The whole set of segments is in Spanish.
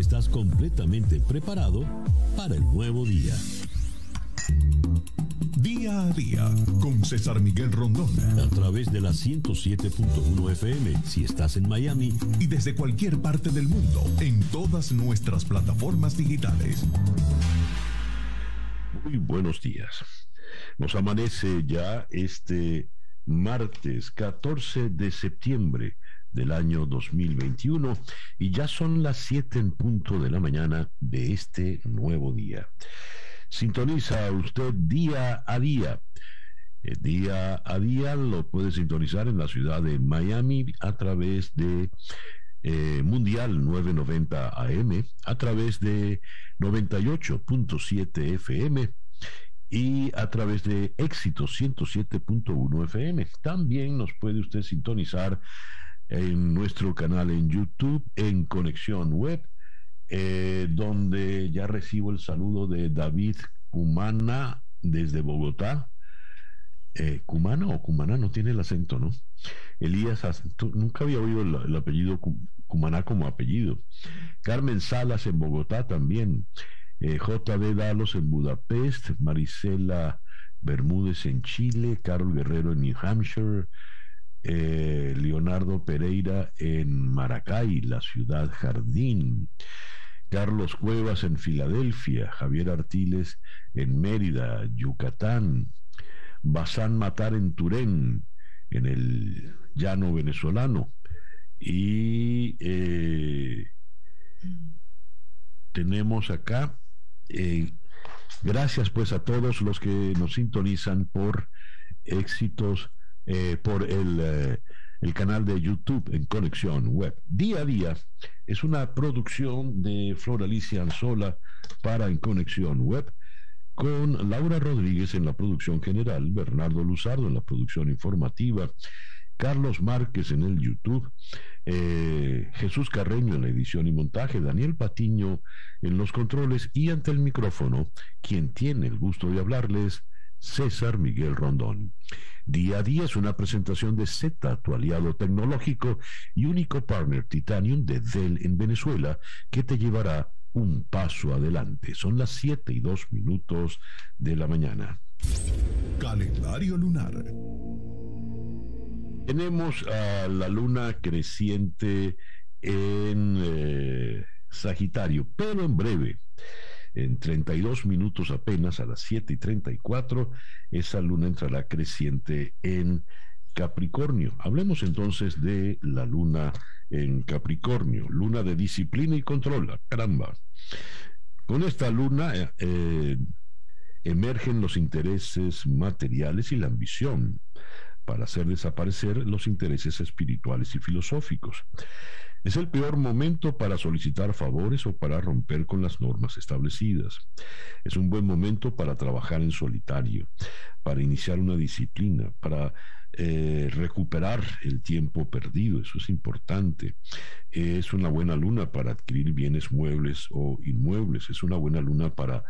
estás completamente preparado para el nuevo día. Día a día con César Miguel Rondón. A través de la 107.1 FM si estás en Miami. Y desde cualquier parte del mundo en todas nuestras plataformas digitales. Muy buenos días. Nos amanece ya este martes 14 de septiembre del año 2021 y ya son las 7 en punto de la mañana de este nuevo día. Sintoniza usted día a día. Eh, día a día lo puede sintonizar en la ciudad de Miami a través de eh, Mundial 990 AM, a través de 98.7 FM y a través de Éxito 107.1 FM. También nos puede usted sintonizar en nuestro canal en YouTube, en Conexión Web, eh, donde ya recibo el saludo de David Cumana desde Bogotá. Eh, Cumana o Cumana no tiene el acento, ¿no? Elías, nunca había oído el, apellido Cumaná como apellido. Carmen Salas en Bogotá también. Eh, JD Dalos en Budapest. Marisela Bermúdez en Chile. Carol Guerrero en New Hampshire. Eh, Leonardo Pereira en Maracay, la ciudad jardín. Carlos Cuevas en Filadelfia, Javier Artiles en Mérida, Yucatán, Bazán Matar en Turén, en el llano venezolano. Y eh, tenemos acá, eh, gracias pues a todos los que nos sintonizan por éxitos eh, por el, eh, el, canal de YouTube en Conexión Web. Día a día es una producción de Flor Alicia Anzola para En Conexión Web con Laura Rodríguez en la producción general, Bernardo Luzardo en la producción informativa, Carlos Márquez en el YouTube, eh, Jesús Carreño en la edición y montaje, Daniel Patiño en los controles y ante el micrófono, quien tiene el gusto de hablarles, César Miguel Rondón. Día a día es una presentación de Z, tu aliado tecnológico y único partner Titanium de Dell en Venezuela, que te llevará un paso adelante. Son las 7 y 2 minutos de la mañana. Calendario lunar. Tenemos a la luna creciente en eh, Sagitario, pero en breve en 32 minutos apenas, a las 7 y 34, esa luna entrará creciente en Capricornio. Hablemos entonces de la luna en Capricornio, luna de disciplina y control, caramba. Con esta luna eh, eh, emergen los intereses materiales y la ambición para hacer desaparecer los intereses espirituales y filosóficos. Es el peor momento para solicitar favores o para romper con las normas establecidas. Es un buen momento para trabajar en solitario, para iniciar una disciplina, para eh, recuperar el tiempo perdido. Eso es importante. Es una buena luna para adquirir bienes muebles o inmuebles. Es una buena luna para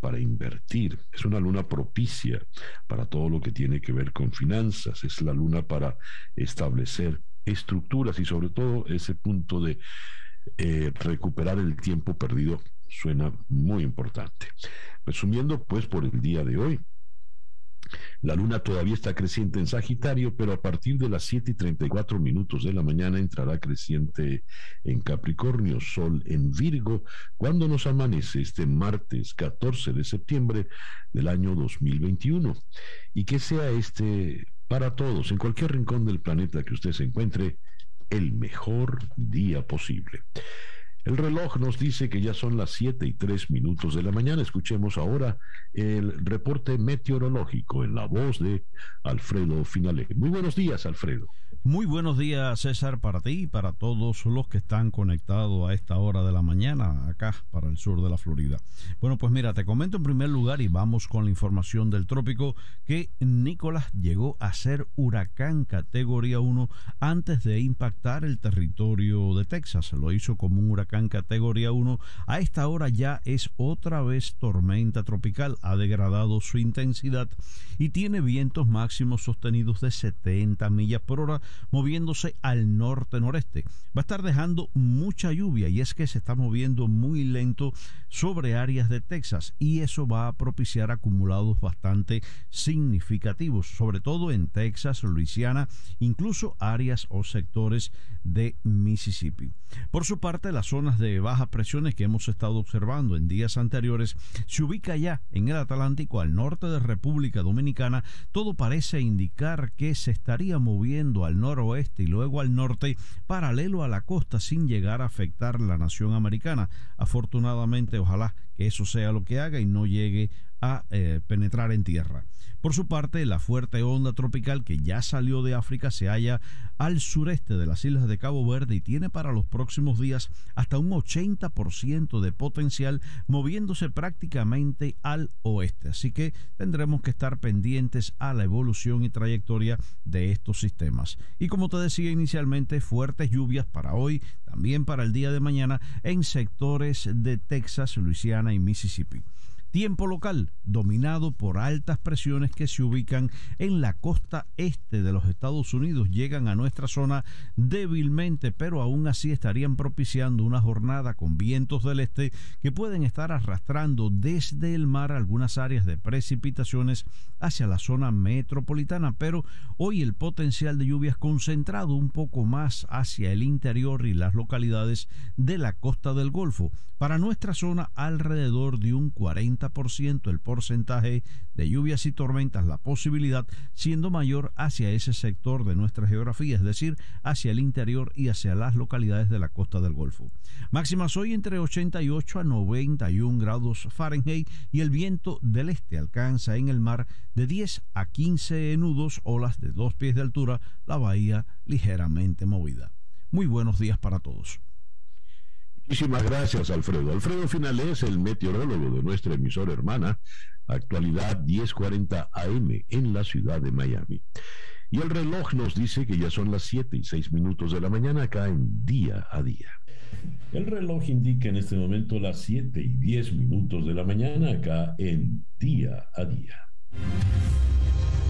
para invertir. Es una luna propicia para todo lo que tiene que ver con finanzas. Es la luna para establecer estructuras y sobre todo ese punto de eh, recuperar el tiempo perdido suena muy importante. Resumiendo, pues por el día de hoy, la luna todavía está creciente en Sagitario, pero a partir de las 7 y 34 minutos de la mañana entrará creciente en Capricornio, Sol en Virgo, cuando nos amanece este martes 14 de septiembre del año 2021. Y que sea este para todos, en cualquier rincón del planeta que usted se encuentre, el mejor día posible. El reloj nos dice que ya son las 7 y 3 minutos de la mañana. Escuchemos ahora el reporte meteorológico en la voz de Alfredo Finale. Muy buenos días, Alfredo. Muy buenos días, César, para ti y para todos los que están conectados a esta hora de la mañana acá para el sur de la Florida. Bueno, pues mira, te comento en primer lugar y vamos con la información del trópico que Nicolás llegó a ser huracán categoría 1 antes de impactar el territorio de Texas. Lo hizo como un huracán categoría 1, a esta hora ya es otra vez tormenta tropical. Ha degradado su intensidad y tiene vientos máximos sostenidos de 70 millas por hora, moviéndose al norte-noreste. Va a estar dejando mucha lluvia y es que se está moviendo muy lento sobre áreas de Texas y eso va a propiciar acumulados bastante significativos, sobre todo en Texas, Luisiana, incluso áreas o sectores de Mississippi. Por su parte, las zonas de bajas presiones que hemos estado observando en días anteriores se ubica ya en el Atlántico al norte de República Dominicana. Todo parece indicar que se estaría moviendo al noroeste y luego al norte paralelo a la costa sin llegar a afectar la nación americana. Afortunadamente, ojalá que eso sea lo que haga y no llegue eh, penetrar en tierra. Por su parte, la fuerte onda tropical que ya salió de África se halla al sureste de las islas de Cabo Verde y tiene para los próximos días hasta un 80% de potencial moviéndose prácticamente al oeste. Así que tendremos que estar pendientes a la evolución y trayectoria de estos sistemas. Y como te decía inicialmente, fuertes lluvias para hoy, también para el día de mañana en sectores de Texas, Luisiana y Mississippi. Tiempo local, dominado por altas presiones que se ubican en la costa este de los Estados Unidos, llegan a nuestra zona débilmente, pero aún así estarían propiciando una jornada con vientos del este que pueden estar arrastrando desde el mar algunas áreas de precipitaciones hacia la zona metropolitana, pero hoy el potencial de lluvias concentrado un poco más hacia el interior y las localidades de la costa del Golfo. Para nuestra zona alrededor de un 40 el porcentaje de lluvias y tormentas, la posibilidad siendo mayor hacia ese sector de nuestra geografía, es decir, hacia el interior y hacia las localidades de la costa del Golfo. Máximas hoy entre 88 a 91 grados Fahrenheit y el viento del este alcanza en el mar de 10 a 15 nudos, olas de dos pies de altura, la bahía ligeramente movida. Muy buenos días para todos. Muchísimas gracias, Alfredo. Alfredo Finales, el meteorólogo de nuestra emisora hermana, actualidad 1040 AM en la ciudad de Miami. Y el reloj nos dice que ya son las 7 y 6 minutos de la mañana acá en día a día. El reloj indica en este momento las 7 y 10 minutos de la mañana acá en día a día.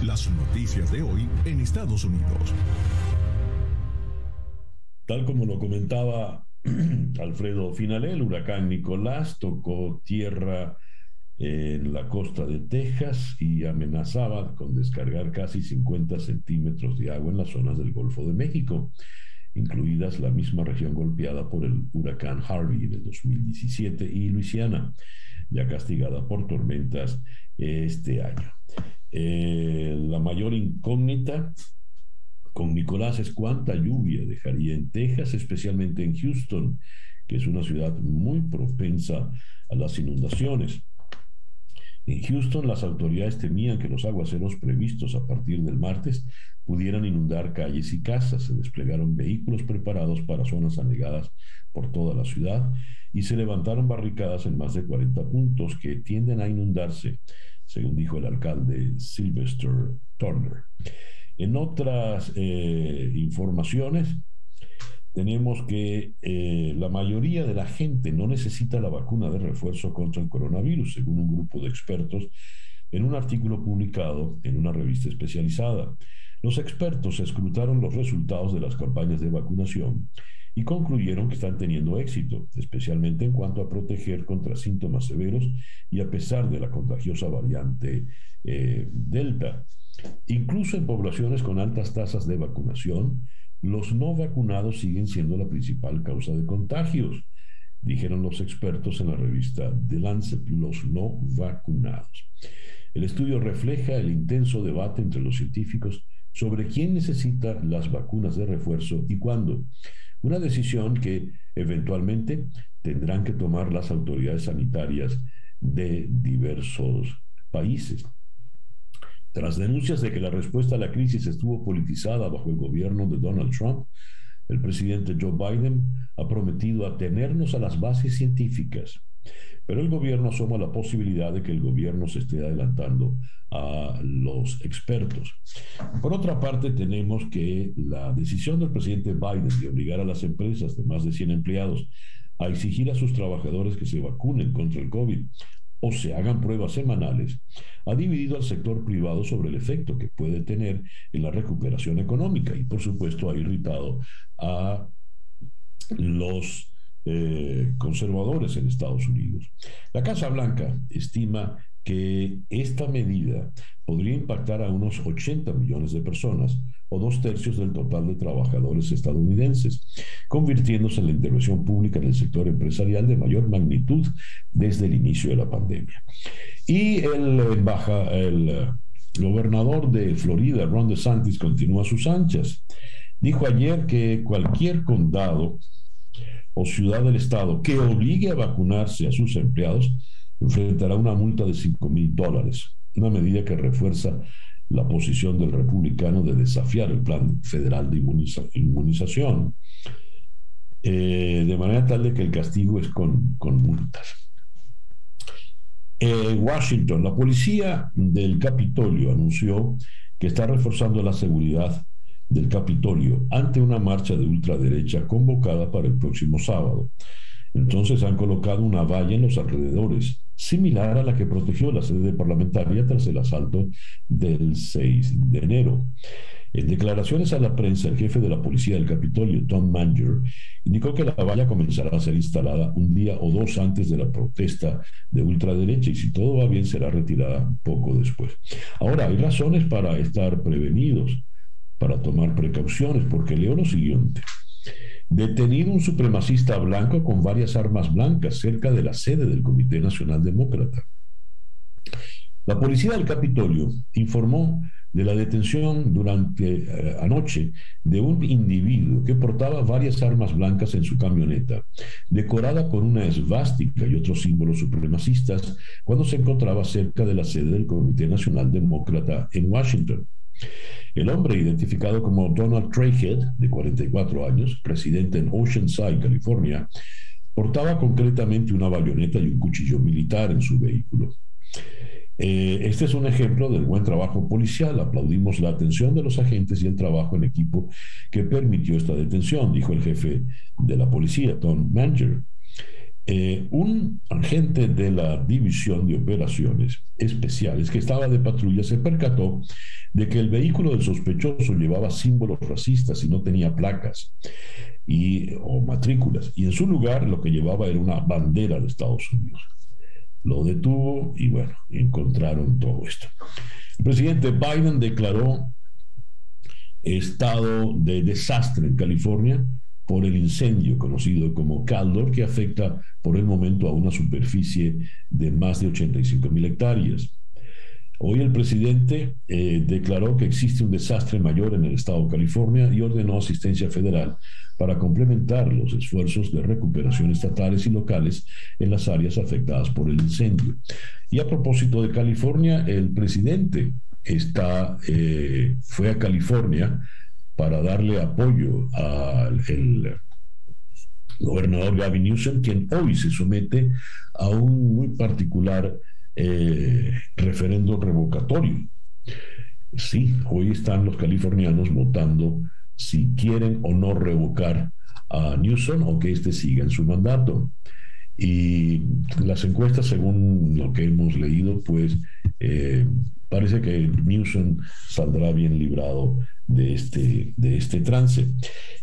Las noticias de hoy en Estados Unidos. Tal como lo comentaba Alfredo Finalé, el huracán Nicolás tocó tierra en la costa de Texas y amenazaba con descargar casi 50 centímetros de agua en las zonas del Golfo de México, incluidas la misma región golpeada por el huracán Harvey el 2017 y Luisiana, ya castigada por tormentas este año. Eh, la mayor incógnita con Nicolás es cuánta lluvia dejaría en Texas, especialmente en Houston, que es una ciudad muy propensa a las inundaciones. En Houston, las autoridades temían que los aguaceros previstos a partir del martes pudieran inundar calles y casas. Se desplegaron vehículos preparados para zonas anegadas por toda la ciudad y se levantaron barricadas en más de 40 puntos que tienden a inundarse, según dijo el alcalde Sylvester Turner. En otras eh, informaciones, tenemos que eh, la mayoría de la gente no necesita la vacuna de refuerzo contra el coronavirus, según un grupo de expertos en un artículo publicado en una revista especializada. Los expertos escrutaron los resultados de las campañas de vacunación y concluyeron que están teniendo éxito, especialmente en cuanto a proteger contra síntomas severos y a pesar de la contagiosa variante eh, Delta. Incluso en poblaciones con altas tasas de vacunación, los no vacunados siguen siendo la principal causa de contagios, dijeron los expertos en la revista The Lancet, los no vacunados. El estudio refleja el intenso debate entre los científicos sobre quién necesita las vacunas de refuerzo y cuándo, una decisión que eventualmente tendrán que tomar las autoridades sanitarias de diversos países. Tras denuncias de que la respuesta a la crisis estuvo politizada bajo el gobierno de Donald Trump, el presidente Joe Biden ha prometido atenernos a las bases científicas, pero el gobierno asoma la posibilidad de que el gobierno se esté adelantando a los expertos. Por otra parte, tenemos que la decisión del presidente Biden de obligar a las empresas de más de 100 empleados a exigir a sus trabajadores que se vacunen contra el COVID o se hagan pruebas semanales, ha dividido al sector privado sobre el efecto que puede tener en la recuperación económica y por supuesto ha irritado a los eh, conservadores en Estados Unidos. La Casa Blanca estima que esta medida podría impactar a unos 80 millones de personas o dos tercios del total de trabajadores estadounidenses, convirtiéndose en la intervención pública en el sector empresarial de mayor magnitud desde el inicio de la pandemia. Y el, baja, el eh, gobernador de Florida, Ron DeSantis, continúa sus anchas. Dijo ayer que cualquier condado o ciudad del estado que obligue a vacunarse a sus empleados enfrentará una multa de 5 mil dólares, una medida que refuerza la posición del republicano de desafiar el plan federal de inmunización, eh, de manera tal de que el castigo es con, multas. En Washington, la policía del Capitolio anunció que está reforzando la seguridad del Capitolio ante una marcha de ultraderecha convocada para el próximo sábado. Entonces han colocado una valla en los alrededores, similar a la que protegió la sede parlamentaria tras el asalto del 6 de enero. En declaraciones a la prensa, el jefe de la policía del Capitolio, Tom Manger, indicó que la valla comenzará a ser instalada un día o dos antes de la protesta de ultraderecha y si todo va bien será retirada poco después. Ahora, hay razones para estar prevenidos, para tomar precauciones, porque leo lo siguiente. Detenido un supremacista blanco con varias armas blancas cerca de la sede del Comité Nacional Demócrata. La policía del Capitolio informó de la detención durante eh, anoche de un individuo que portaba varias armas blancas en su camioneta, decorada con una esvástica y otros símbolos supremacistas, cuando se encontraba cerca de la sede del Comité Nacional Demócrata en Washington. El hombre, identificado como Donald Craighead, de 44 años, residente en Oceanside, California, portaba concretamente una bayoneta y un cuchillo militar en su vehículo. Eh, este es un ejemplo del buen trabajo policial. Aplaudimos la atención de los agentes y el trabajo en equipo que permitió esta detención, dijo el jefe de la policía, Tom Manger. Eh, un agente de la División de Operaciones Especiales que estaba de patrulla se percató de que el vehículo del sospechoso llevaba símbolos racistas y no tenía placas y, o matrículas, y en su lugar lo que llevaba era una bandera de Estados Unidos. Lo detuvo y bueno, encontraron todo esto. El presidente Biden declaró estado de desastre en California por el incendio conocido como Caldor, que afecta por el momento a una superficie de más de 85 mil hectáreas. Hoy el presidente eh, declaró que existe un desastre mayor en el estado de California y ordenó asistencia federal para complementar los esfuerzos de recuperación estatales y locales en las áreas afectadas por el incendio. Y a propósito de California, el presidente está, eh, fue a California para darle apoyo al gobernador Gavin Newsom, quien hoy se somete a un muy particular eh, referendo revocatorio. Sí, hoy están los californianos votando si quieren o no revocar a Newsom o que éste siga en su mandato. Y las encuestas, según lo que hemos leído, pues eh, parece que Newsom saldrá bien librado de este, de este trance.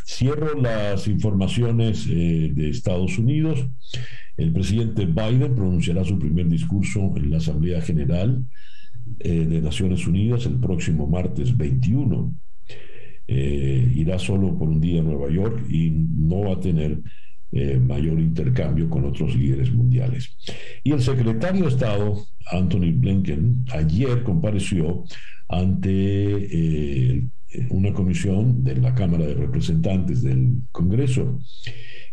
Cierro las informaciones eh, de Estados Unidos. El presidente Biden pronunciará su primer discurso en la Asamblea General eh, de Naciones Unidas el próximo martes 21. Eh, irá solo por un día a Nueva York y no va a tener mayor intercambio con otros líderes mundiales. Y el secretario de Estado, Anthony Blinken, ayer compareció ante una comisión de la Cámara de Representantes del Congreso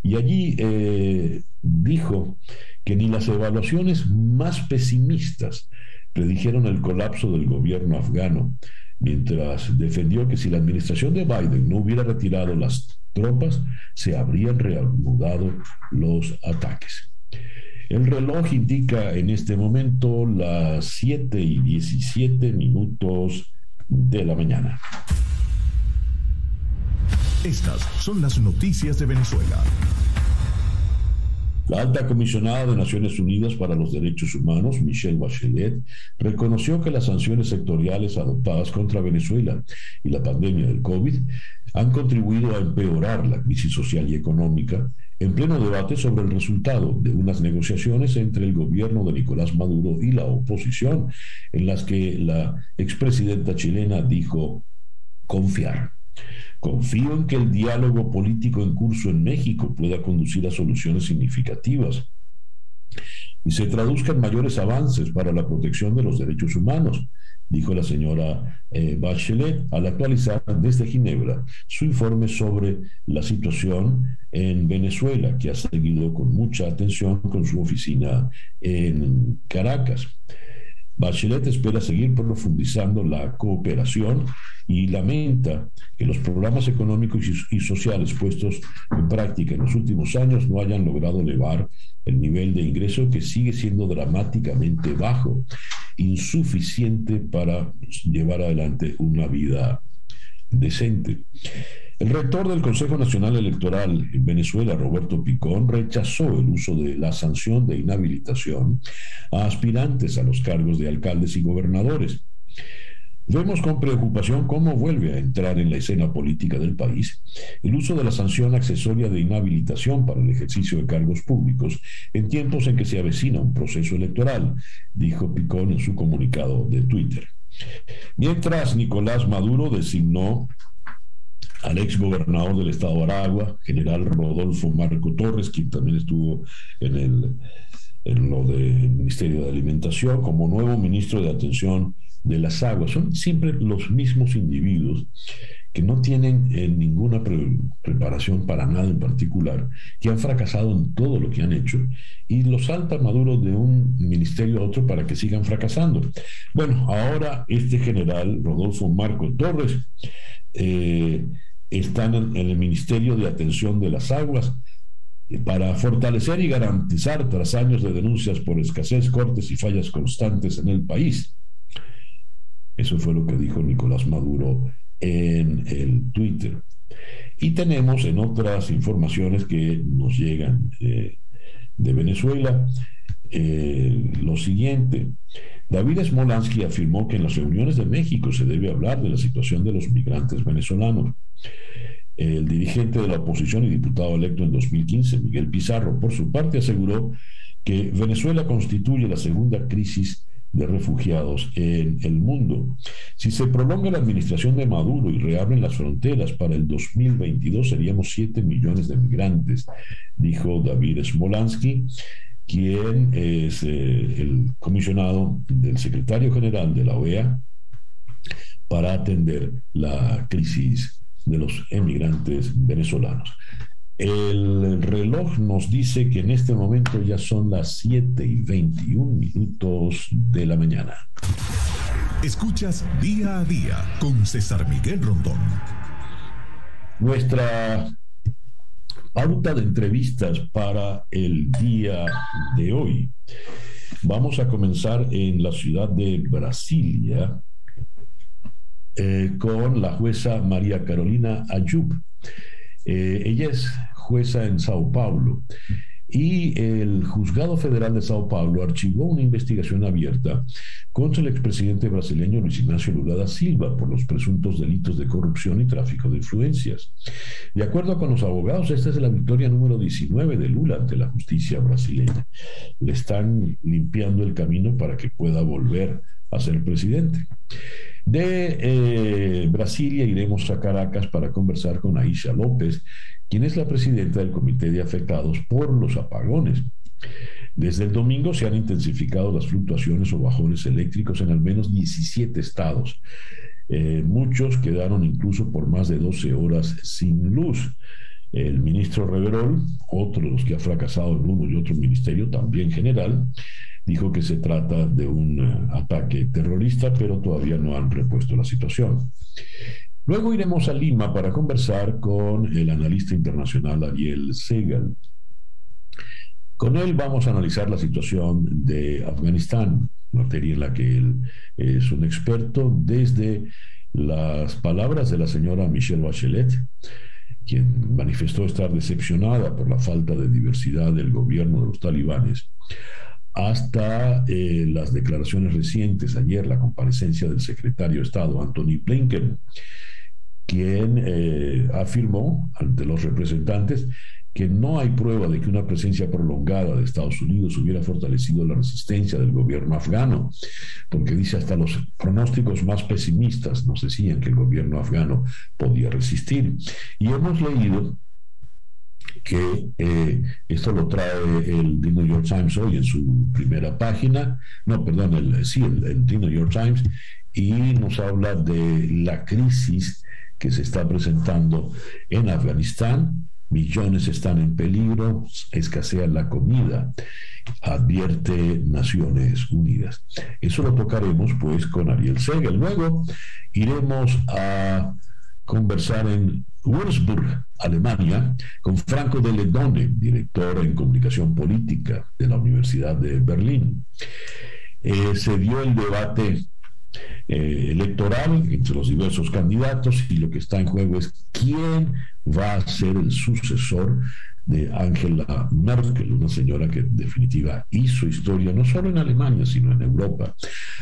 y allí eh, dijo que ni las evaluaciones más pesimistas predijeron el colapso del gobierno afgano, mientras defendió que si la administración de Biden no hubiera retirado las tropas, se habrían reanudado los ataques. El reloj indica en este momento las 7 y 17 minutos de la mañana. Estas son las noticias de Venezuela. La alta comisionada de Naciones Unidas para los Derechos Humanos, Michelle Bachelet, reconoció que las sanciones sectoriales adoptadas contra Venezuela y la pandemia del COVID han contribuido a empeorar la crisis social y económica en pleno debate sobre el resultado de unas negociaciones entre el gobierno de Nicolás Maduro y la oposición, en las que la expresidenta chilena dijo confiar. Confío en que el diálogo político en curso en México pueda conducir a soluciones significativas y se traduzcan mayores avances para la protección de los derechos humanos, dijo la señora eh, Bachelet al actualizar desde Ginebra su informe sobre la situación en Venezuela, que ha seguido con mucha atención con su oficina en Caracas. Bachelet espera seguir profundizando la cooperación y lamenta que los programas económicos y sociales puestos en práctica en los últimos años no hayan logrado elevar el nivel de ingreso que sigue siendo dramáticamente bajo, insuficiente para llevar adelante una vida decente. El rector del Consejo Nacional Electoral en Venezuela, Roberto Picón, rechazó el uso de la sanción de inhabilitación a aspirantes a los cargos de alcaldes y gobernadores. Vemos con preocupación cómo vuelve a entrar en la escena política del país el uso de la sanción accesoria de inhabilitación para el ejercicio de cargos públicos en tiempos en que se avecina un proceso electoral, dijo Picón en su comunicado de Twitter. Mientras Nicolás Maduro designó al ex gobernador del estado de Aragua, general Rodolfo Marco Torres, quien también estuvo en, el, en lo del Ministerio de Alimentación, como nuevo ministro de Atención de las Aguas. Son siempre los mismos individuos que no tienen eh, ninguna preparación para nada en particular, que han fracasado en todo lo que han hecho, y los salta Maduro de un ministerio a otro para que sigan fracasando. Bueno, ahora este general Rodolfo Marco Torres eh, están en, el Ministerio de Atención de las Aguas eh, para fortalecer y garantizar, tras años de denuncias por escasez, cortes y fallas constantes en el país. Eso fue lo que dijo Nicolás Maduro en el Twitter. Y tenemos en otras informaciones que nos llegan eh, de Venezuela eh, lo siguiente. David Smolansky afirmó que en las reuniones de México se debe hablar de la situación de los migrantes venezolanos. El dirigente de la oposición y diputado electo en 2015, Miguel Pizarro, por su parte aseguró que Venezuela constituye la segunda crisis de refugiados en el mundo. Si se prolonga la administración de Maduro y reabren las fronteras para el 2022 seríamos 7 millones de migrantes, dijo David Smolansky quien es eh, el comisionado del secretario general de la OEA para atender la crisis de los emigrantes venezolanos. El reloj nos dice que en este momento ya son las 7 y 21 minutos de la mañana. Escuchas día a día con César Miguel Rondón. Nuestra pauta de entrevistas para el día de hoy. Vamos a comenzar en la ciudad de Brasilia eh, con la jueza María Carolina Ayub. Eh, ella es jueza en Sao Paulo y el Juzgado Federal de Sao Paulo archivó una investigación abierta contra el expresidente brasileño Luis Ignacio Lula da Silva por los presuntos delitos de corrupción y tráfico de influencias. De acuerdo con los abogados, esta es la victoria número 19 de Lula ante la justicia brasileña. Le están limpiando el camino para que pueda volver a ser presidente. De eh, Brasilia iremos a Caracas para conversar con Aisha López, quien es la presidenta del Comité de Afectados por los Apagones. Desde el domingo se han intensificado las fluctuaciones o bajones eléctricos en al menos 17 estados. Eh, muchos quedaron incluso por más de 12 horas sin luz. El ministro Reverol, otro de los que ha fracasado en uno y otro ministerio, también general, dijo que se trata de un eh, ataque terrorista, pero todavía no han repuesto la situación. Luego iremos a Lima para conversar con el analista internacional Ariel Segal. Con él vamos a analizar la situación de Afganistán, materia en la que él es un experto, desde las palabras de la señora Michelle Bachelet, quien manifestó estar decepcionada por la falta de diversidad del gobierno de los talibanes, hasta eh, las declaraciones recientes, ayer la comparecencia del secretario de Estado, Anthony Blinken, quien eh, afirmó ante los representantes que no hay prueba de que una presencia prolongada de Estados Unidos hubiera fortalecido la resistencia del gobierno afgano, porque dice hasta los pronósticos más pesimistas nos decían que el gobierno afgano podía resistir. Y hemos leído que eh, esto lo trae el The New York Times hoy en su primera página, no, perdón, el, sí, el, The New York Times, y nos habla de la crisis que se está presentando en Afganistán, millones están en peligro, escasea la comida, advierte Naciones Unidas. Eso lo tocaremos pues con Ariel Segel. Luego iremos a conversar en Würzburg, Alemania, con Franco de Ledone, director en comunicación política de la Universidad de Berlín. Eh, se dio el debate eh, electoral entre los diversos candidatos y lo que está en juego es quién va a ser el sucesor de Angela Merkel, una señora que en definitiva hizo historia no solo en Alemania, sino en Europa.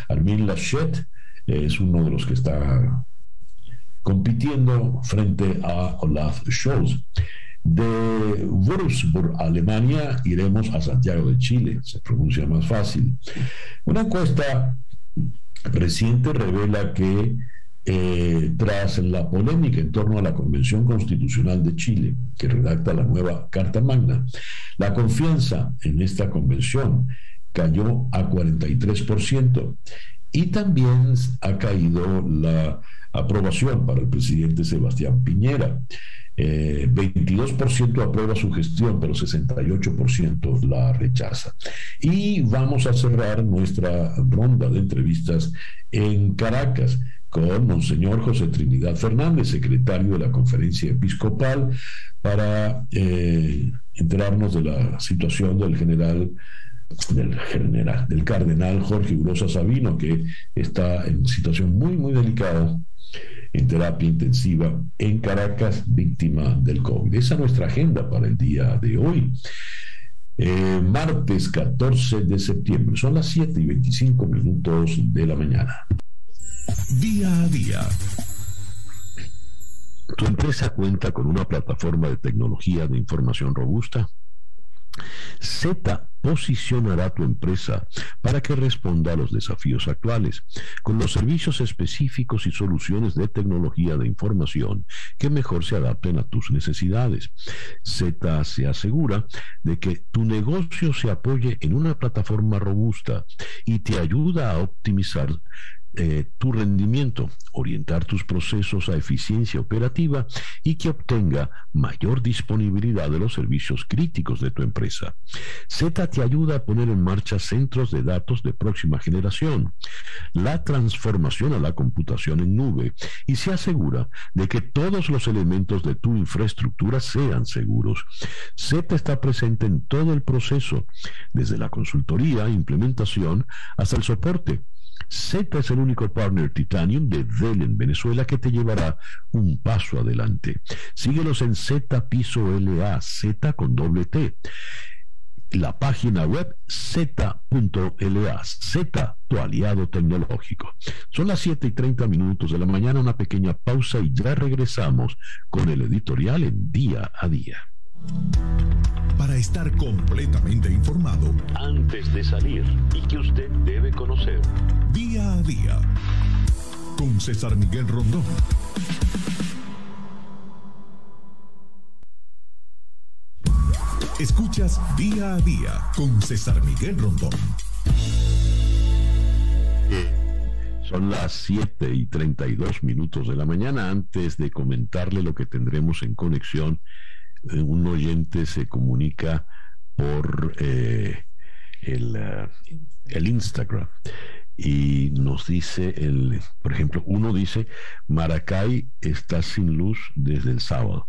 Armin Laschet es uno de los que está compitiendo frente a Olaf Scholz. De Würzburg, Alemania, iremos a Santiago de Chile, se pronuncia más fácil. Una encuesta reciente revela que eh, tras la polémica en torno a la Convención Constitucional de Chile, que redacta la nueva Carta Magna, la confianza en esta convención cayó a 43% y también ha caído la aprobación para el presidente Sebastián Piñera. 22% eh, aprueba su gestión, pero 68% la rechaza. Y vamos a cerrar nuestra ronda de entrevistas en Caracas con Monseñor José Trinidad Fernández, secretario de la Conferencia Episcopal, para eh, enterarnos de la situación del general del general, del cardenal Jorge Urosa Sabino, que está en situación muy, muy delicada en terapia intensiva en Caracas, víctima del COVID. Esa es nuestra agenda para el día de hoy. Eh, martes 14 de septiembre, son las 7 y 25 minutos de la mañana. Día a día. ¿Tu empresa cuenta con una plataforma de tecnología de información robusta? Z posicionará tu empresa para que responda a los desafíos actuales, con los servicios específicos y soluciones de tecnología de información que mejor se adapten a tus necesidades. Z se asegura de que tu negocio se apoye en una plataforma robusta y te ayuda a optimizar eh, tu rendimiento, orientar tus procesos a eficiencia operativa y que obtenga mayor disponibilidad de los servicios críticos de tu empresa. Z te ayuda a poner en marcha centros de datos de próxima generación, la transformación a la computación en nube y se asegura de que todos los elementos de tu infraestructura sean seguros. Z está presente en todo el proceso, desde la consultoría, implementación, hasta el soporte Z es el único partner Titanium de Dell en Venezuela que te llevará un paso adelante. Síguelos en Z Piso LA, Z con doble T. La página web z.la, Z, tu aliado tecnológico. Son las 7 y 30 minutos de la mañana, una pequeña pausa y ya regresamos con el editorial en día a día para estar completamente informado antes de salir y que usted debe conocer. Día a día con César Miguel Rondón. Escuchas día a día con César Miguel Rondón. Son las 7 y 32 minutos de la mañana. Antes de comentarle lo que tendremos en conexión, eh, un oyente se comunica por eh, el, eh, el, Instagram y nos dice, el, por ejemplo, uno dice, Maracay está sin luz desde el sábado.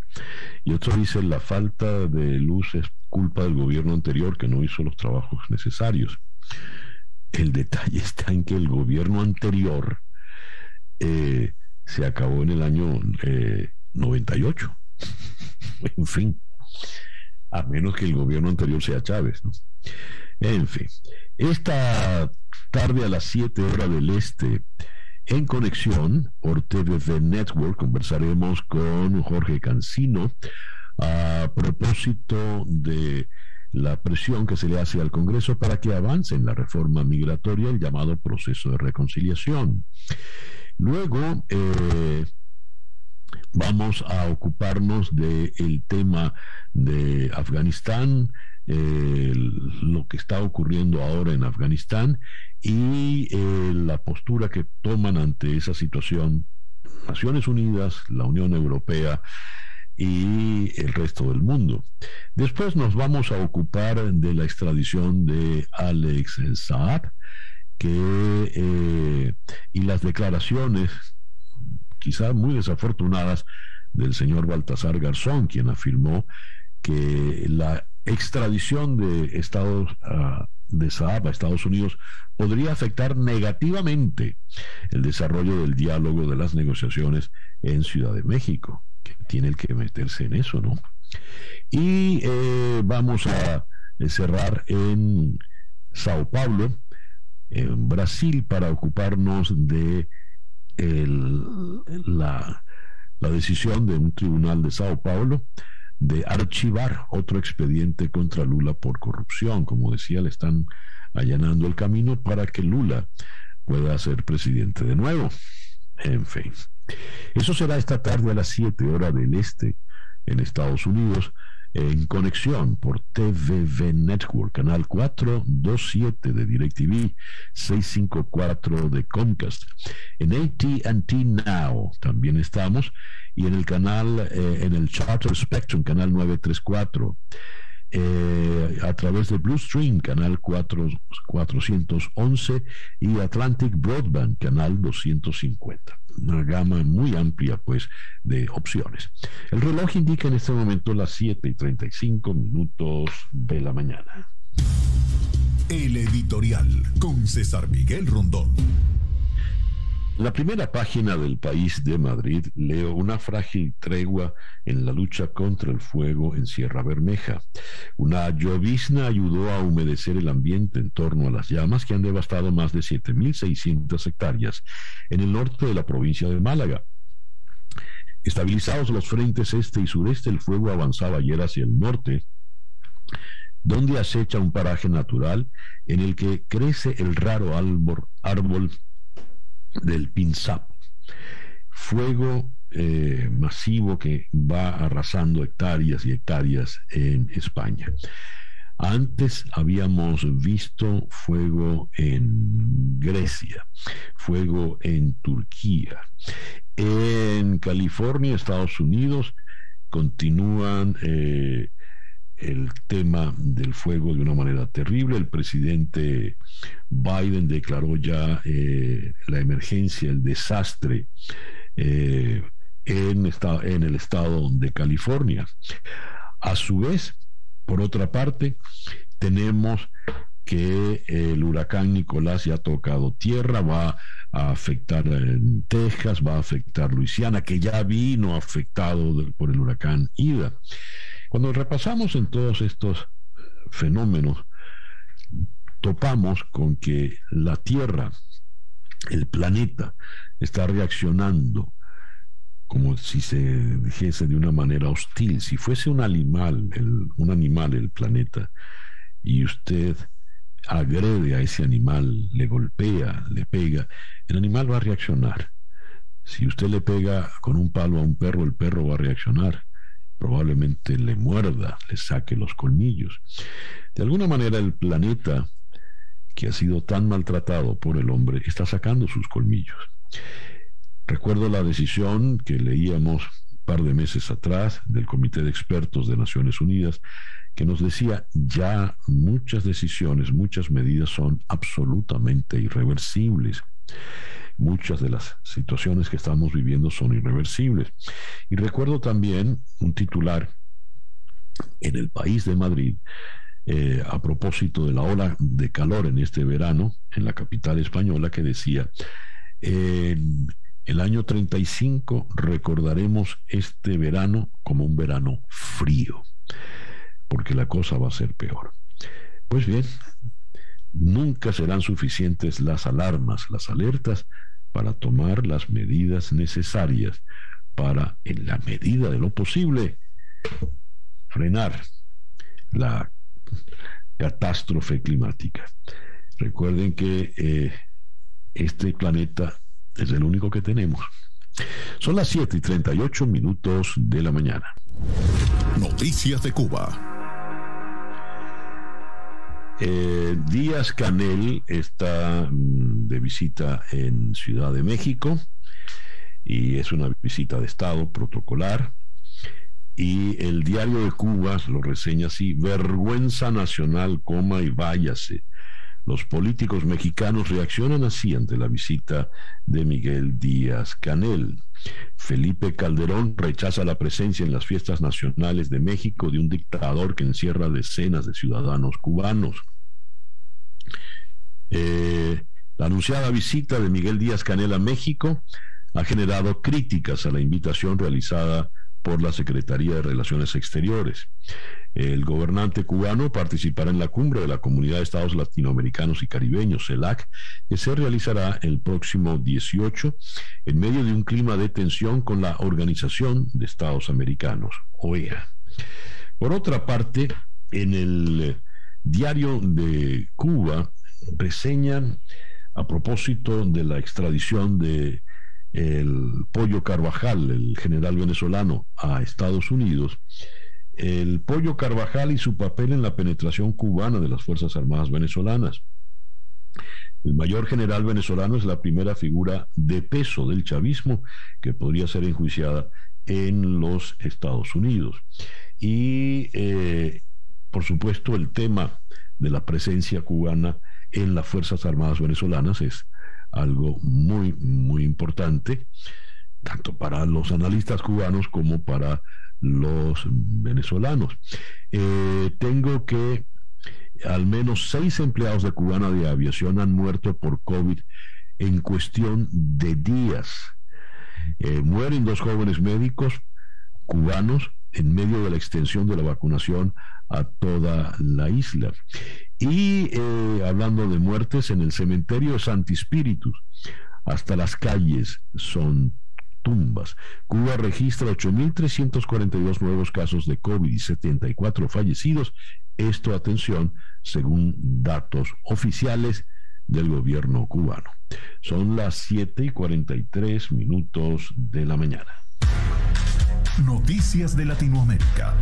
Y otro dice, la falta de luz es culpa del gobierno anterior que no hizo los trabajos necesarios. El detalle está en que el gobierno anterior se acabó en el año 98 en fin, a menos que el gobierno anterior sea Chávez. ¿no? En fin, esta tarde a las 7 horas del este, en conexión por TVV Network, conversaremos con Jorge Cancino a propósito de la presión que se le hace al Congreso para que avance en la reforma migratoria, el llamado proceso de reconciliación. Luego, eh, vamos a ocuparnos del tema de Afganistán, lo que está ocurriendo ahora en Afganistán y eh, la postura que toman ante esa situación Naciones Unidas, la Unión Europea y el resto del mundo. Después nos vamos a ocupar de la extradición de Alex Saab eh, y las declaraciones, quizás muy desafortunadas, del señor Baltasar Garzón, quien afirmó que la extradición de Estados uh, de Saab a Estados Unidos podría afectar negativamente el desarrollo del diálogo de las negociaciones en Ciudad de México, que tiene que meterse en eso, ¿no? Y eh, vamos a cerrar en Sao Paulo, en Brasil, para ocuparnos de la, la decisión de un tribunal de Sao Paulo de archivar otro expediente contra Lula por corrupción. Como decía, le están allanando el camino para que Lula pueda ser presidente de nuevo. En fin. Eso será esta tarde a las 7 horas del este en Estados Unidos en conexión por TVV Network, canal 427 de DirecTV, 654 de Comcast. En ATT Now también estamos y en el canal, eh, en el Charter Spectrum, canal 934. Eh, a través de Blue Stream, canal 4, 411 y Atlantic Broadband, canal 250 una gama muy amplia pues de opciones. El reloj indica en este momento las 7 y 35 minutos de la mañana. El editorial con César Miguel Rondón. La primera página del país de Madrid leo una frágil tregua en la lucha contra el fuego en Sierra Bermeja. Una llovizna ayudó a humedecer el ambiente en torno a las llamas que han devastado más de 7.600 hectáreas en el norte de la provincia de Málaga. Estabilizados los frentes este y sureste, el fuego avanzaba ayer hacia el norte, donde acecha un paraje natural en el que crece el raro árbol, árbol del Pinzap. Fuego eh, masivo que va arrasando hectáreas y hectáreas en España. Antes habíamos visto fuego en Grecia, fuego en Turquía. En California, Estados Unidos, continúan eh, el tema del fuego de una manera terrible. El presidente Biden declaró ya eh, la emergencia, el desastre eh, en, en el estado de California. A su vez, por otra parte, tenemos que el huracán Nicolás ya ha tocado tierra, va a afectar en Texas, va a afectar Luisiana, que ya vino afectado por el huracán Ida. Cuando repasamos en todos estos fenómenos, topamos con que la Tierra, el planeta, está reaccionando como si se dijese de una manera hostil. Si fuese un animal, un animal el planeta, y usted agrede a ese animal, le golpea, le pega, el animal va a reaccionar. Si usted le pega con un palo a un perro, el perro va a reaccionar probablemente le muerda, le saque los colmillos. De alguna manera el planeta, que ha sido tan maltratado por el hombre, está sacando sus colmillos. Recuerdo la decisión que leíamos un par de meses atrás del Comité de Expertos de Naciones Unidas, que nos decía ya muchas decisiones, muchas medidas son absolutamente irreversibles muchas de las situaciones que estamos viviendo son irreversibles. Y recuerdo también un titular en el país de Madrid, eh, a propósito de la ola de calor en este verano en la capital española, que decía, en, el año 35 recordaremos este verano como un verano frío, porque la cosa va a ser peor. Pues bien, nunca serán suficientes las alarmas, las alertas, para tomar las medidas necesarias para, en la medida de lo posible, frenar la catástrofe climática. Recuerden que eh, este planeta es el único que tenemos. Son las 7 y 38 minutos de la mañana. Noticias de Cuba. Eh, Díaz Canel está mm, de visita en Ciudad de México y es una visita de Estado protocolar. Y el diario de Cuba lo reseña así, vergüenza nacional, coma y váyase. Los políticos mexicanos reaccionan así ante la visita de Miguel Díaz Canel. Felipe Calderón rechaza la presencia en las fiestas nacionales de México de un dictador que encierra decenas de ciudadanos cubanos. Eh, la anunciada visita de Miguel Díaz Canel a México ha generado críticas a la invitación realizada por la Secretaría de Relaciones Exteriores. El gobernante cubano participará en la cumbre de la Comunidad de Estados Latinoamericanos y Caribeños, CELAC, que se realizará el próximo 18 en medio de un clima de tensión con la Organización de Estados Americanos, OEA. Por otra parte, en el diario de Cuba reseñan a propósito de la extradición de el Pollo Carvajal, el general venezolano, a Estados Unidos, el Pollo Carvajal y su papel en la penetración cubana de las Fuerzas Armadas venezolanas. El mayor general venezolano es la primera figura de peso del chavismo que podría ser enjuiciada en los Estados Unidos. Y, eh, por supuesto, el tema de la presencia cubana en las Fuerzas Armadas venezolanas es algo muy, muy importante, tanto para los analistas cubanos como para los venezolanos. Eh, tengo que al menos seis empleados de Cubana de Aviación han muerto por COVID en cuestión de días. Eh, mueren dos jóvenes médicos cubanos en medio de la extensión de la vacunación a toda la isla. Y eh, hablando de muertes, en el cementerio Santi hasta las calles son tumbas. Cuba registra 8.342 nuevos casos de COVID y 74 fallecidos. Esto, atención, según datos oficiales del gobierno cubano. Son las 7 y 43 minutos de la mañana. Noticias de Latinoamérica.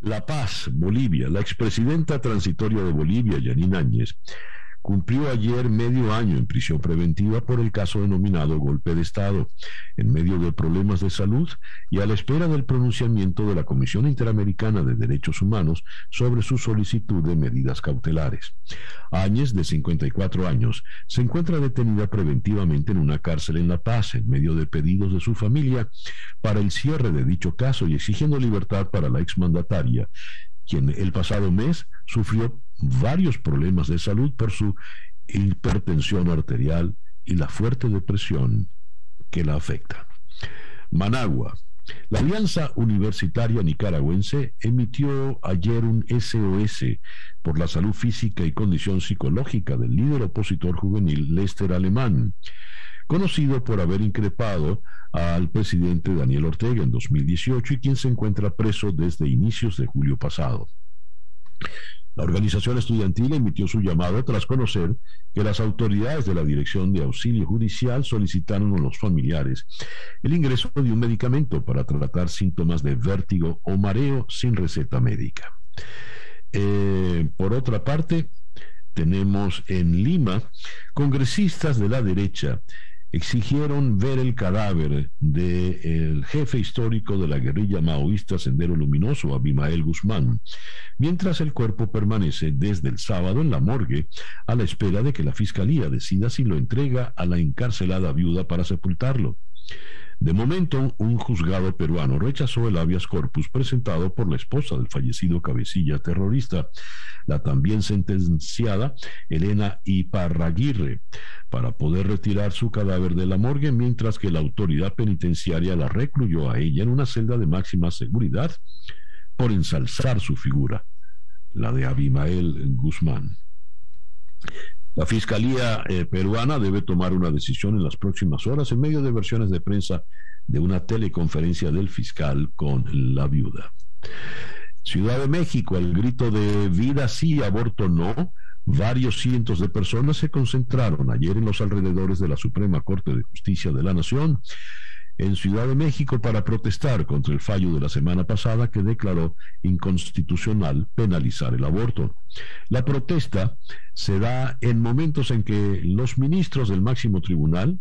La Paz, Bolivia. La expresidenta transitoria de Bolivia, Yanine Áñez, cumplió ayer medio año en prisión preventiva por el caso denominado golpe de Estado, en medio de problemas de salud y a la espera del pronunciamiento de la Comisión Interamericana de Derechos Humanos sobre su solicitud de medidas cautelares. Áñez, de 54 años, se encuentra detenida preventivamente en una cárcel en La Paz, en medio de pedidos de su familia para el cierre de dicho caso y exigiendo libertad para la exmandataria, quien el pasado mes sufrió varios problemas de salud por su hipertensión arterial y la fuerte depresión que la afecta. Managua. La Alianza Universitaria Nicaragüense emitió ayer un SOS por la salud física y condición psicológica del líder opositor juvenil Lester Alemán, conocido por haber increpado al presidente Daniel Ortega en 2018 y quien se encuentra preso desde inicios de julio pasado. La organización estudiantil emitió su llamado tras conocer que las autoridades de la Dirección de Auxilio Judicial solicitaron a los familiares el ingreso de un medicamento para tratar síntomas de vértigo o mareo sin receta médica. Eh, por otra parte, tenemos en Lima congresistas de la derecha exigieron ver el cadáver del jefe histórico de la guerrilla maoísta Sendero Luminoso, Abimael Guzmán, mientras el cuerpo permanece desde el sábado en la morgue a la espera de que la fiscalía decida si lo entrega a la encarcelada viuda para sepultarlo. De momento, un juzgado peruano rechazó el habeas corpus presentado por la esposa del fallecido cabecilla terrorista, la también sentenciada Elena Iparraguirre, para poder retirar su cadáver de la morgue, mientras que la autoridad penitenciaria la recluyó a ella en una celda de máxima seguridad por ensalzar su figura, la de Abimael Guzmán. La Fiscalía eh, peruana debe tomar una decisión en las próximas horas en medio de versiones de prensa de una teleconferencia del fiscal con la viuda. Ciudad de México, el grito de vida sí, aborto no. Varios cientos de personas se concentraron ayer en los alrededores de la Suprema Corte de Justicia de la Nación en Ciudad de México para protestar contra el fallo de la semana pasada que declaró inconstitucional penalizar el aborto. La protesta se da en momentos en que los ministros del máximo tribunal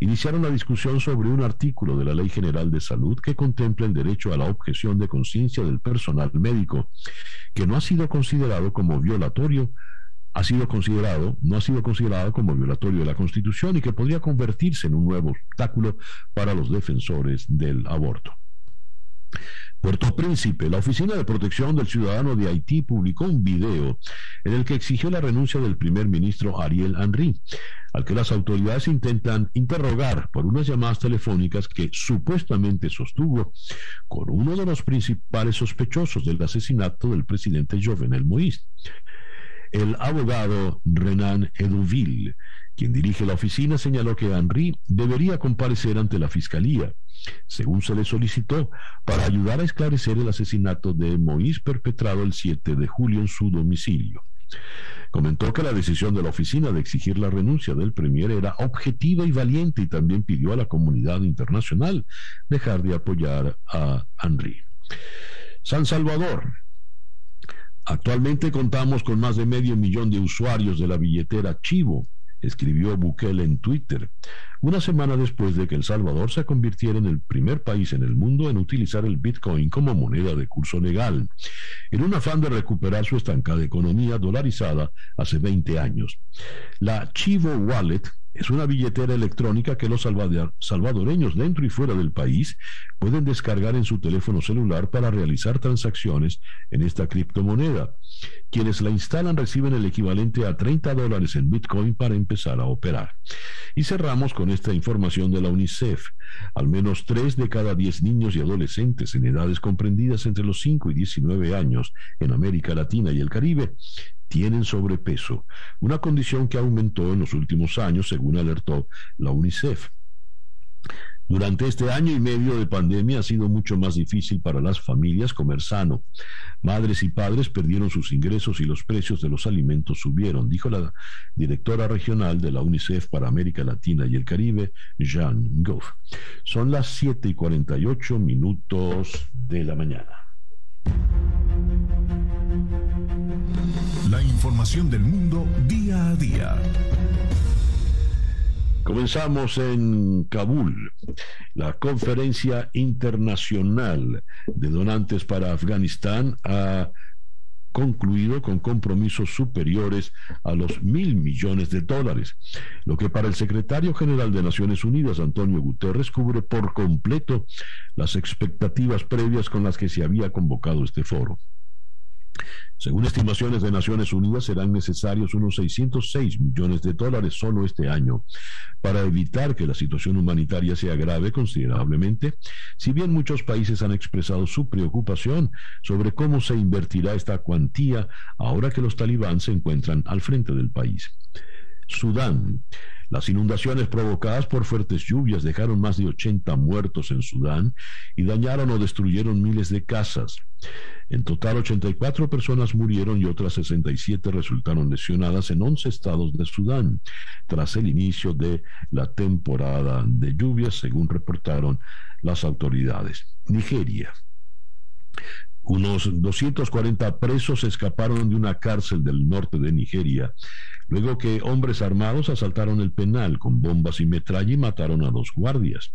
iniciaron la discusión sobre un artículo de la Ley General de Salud que contempla el derecho a la objeción de conciencia del personal médico, que no ha sido considerado como violatorio ha sido considerado, no ha sido considerado como violatorio de la Constitución y que podría convertirse en un nuevo obstáculo para los defensores del aborto. Puerto Príncipe, la Oficina de Protección del Ciudadano de Haití publicó un video en el que exigió la renuncia del primer ministro Ariel Henry, al que las autoridades intentan interrogar por unas llamadas telefónicas que supuestamente sostuvo con uno de los principales sospechosos del asesinato del presidente Jovenel Moïse el abogado Renan Eduville, quien dirige la oficina, señaló que Henry debería comparecer ante la fiscalía, según se le solicitó, para ayudar a esclarecer el asesinato de Moïse perpetrado el 7 de julio en su domicilio. Comentó que la decisión de la oficina de exigir la renuncia del Premier era objetiva y valiente y también pidió a la comunidad internacional dejar de apoyar a Henry. San Salvador, Actualmente contamos con más de medio millón de usuarios de la billetera Chivo, escribió Bukele en Twitter, una semana después de que El Salvador se convirtiera en el primer país en el mundo en utilizar el Bitcoin como moneda de curso legal, en un afán de recuperar su estancada economía dolarizada hace 20 años. La Chivo Wallet es una billetera electrónica que los salvadoreños dentro y fuera del país pueden descargar en su teléfono celular para realizar transacciones en esta criptomoneda. Quienes la instalan reciben el equivalente a 30 dólares en Bitcoin para empezar a operar. Y cerramos con esta información de la UNICEF. Al menos 3 de cada 10 niños y adolescentes en edades comprendidas entre los 5 y 19 años en América Latina y el Caribe tienen sobrepeso, una condición que aumentó en los últimos años, según alertó la UNICEF. Durante este año y medio de pandemia ha sido mucho más difícil para las familias comer sano. Madres y padres perdieron sus ingresos y los precios de los alimentos subieron, dijo la directora regional de la UNICEF para América Latina y el Caribe, Jean Goff. Son las 7 y 48 minutos de la mañana. La información del mundo día a día. Comenzamos en Kabul. La conferencia internacional de donantes para Afganistán ha concluido con compromisos superiores a los mil millones de dólares, lo que para el secretario general de Naciones Unidas, Antonio Guterres, cubre por completo las expectativas previas con las que se había convocado este foro. Según estimaciones de Naciones Unidas, serán necesarios unos 606 millones de dólares solo este año para evitar que la situación humanitaria se agrave considerablemente, si bien muchos países han expresado su preocupación sobre cómo se invertirá esta cuantía ahora que los talibán se encuentran al frente del país. Sudán. Las inundaciones provocadas por fuertes lluvias dejaron más de 80 muertos en Sudán y dañaron o destruyeron miles de casas. En total, 84 personas murieron y otras 67 resultaron lesionadas en 11 estados de Sudán tras el inicio de la temporada de lluvias, según reportaron las autoridades. Nigeria. Unos 240 presos escaparon de una cárcel del norte de Nigeria, luego que hombres armados asaltaron el penal con bombas y metralla y mataron a dos guardias.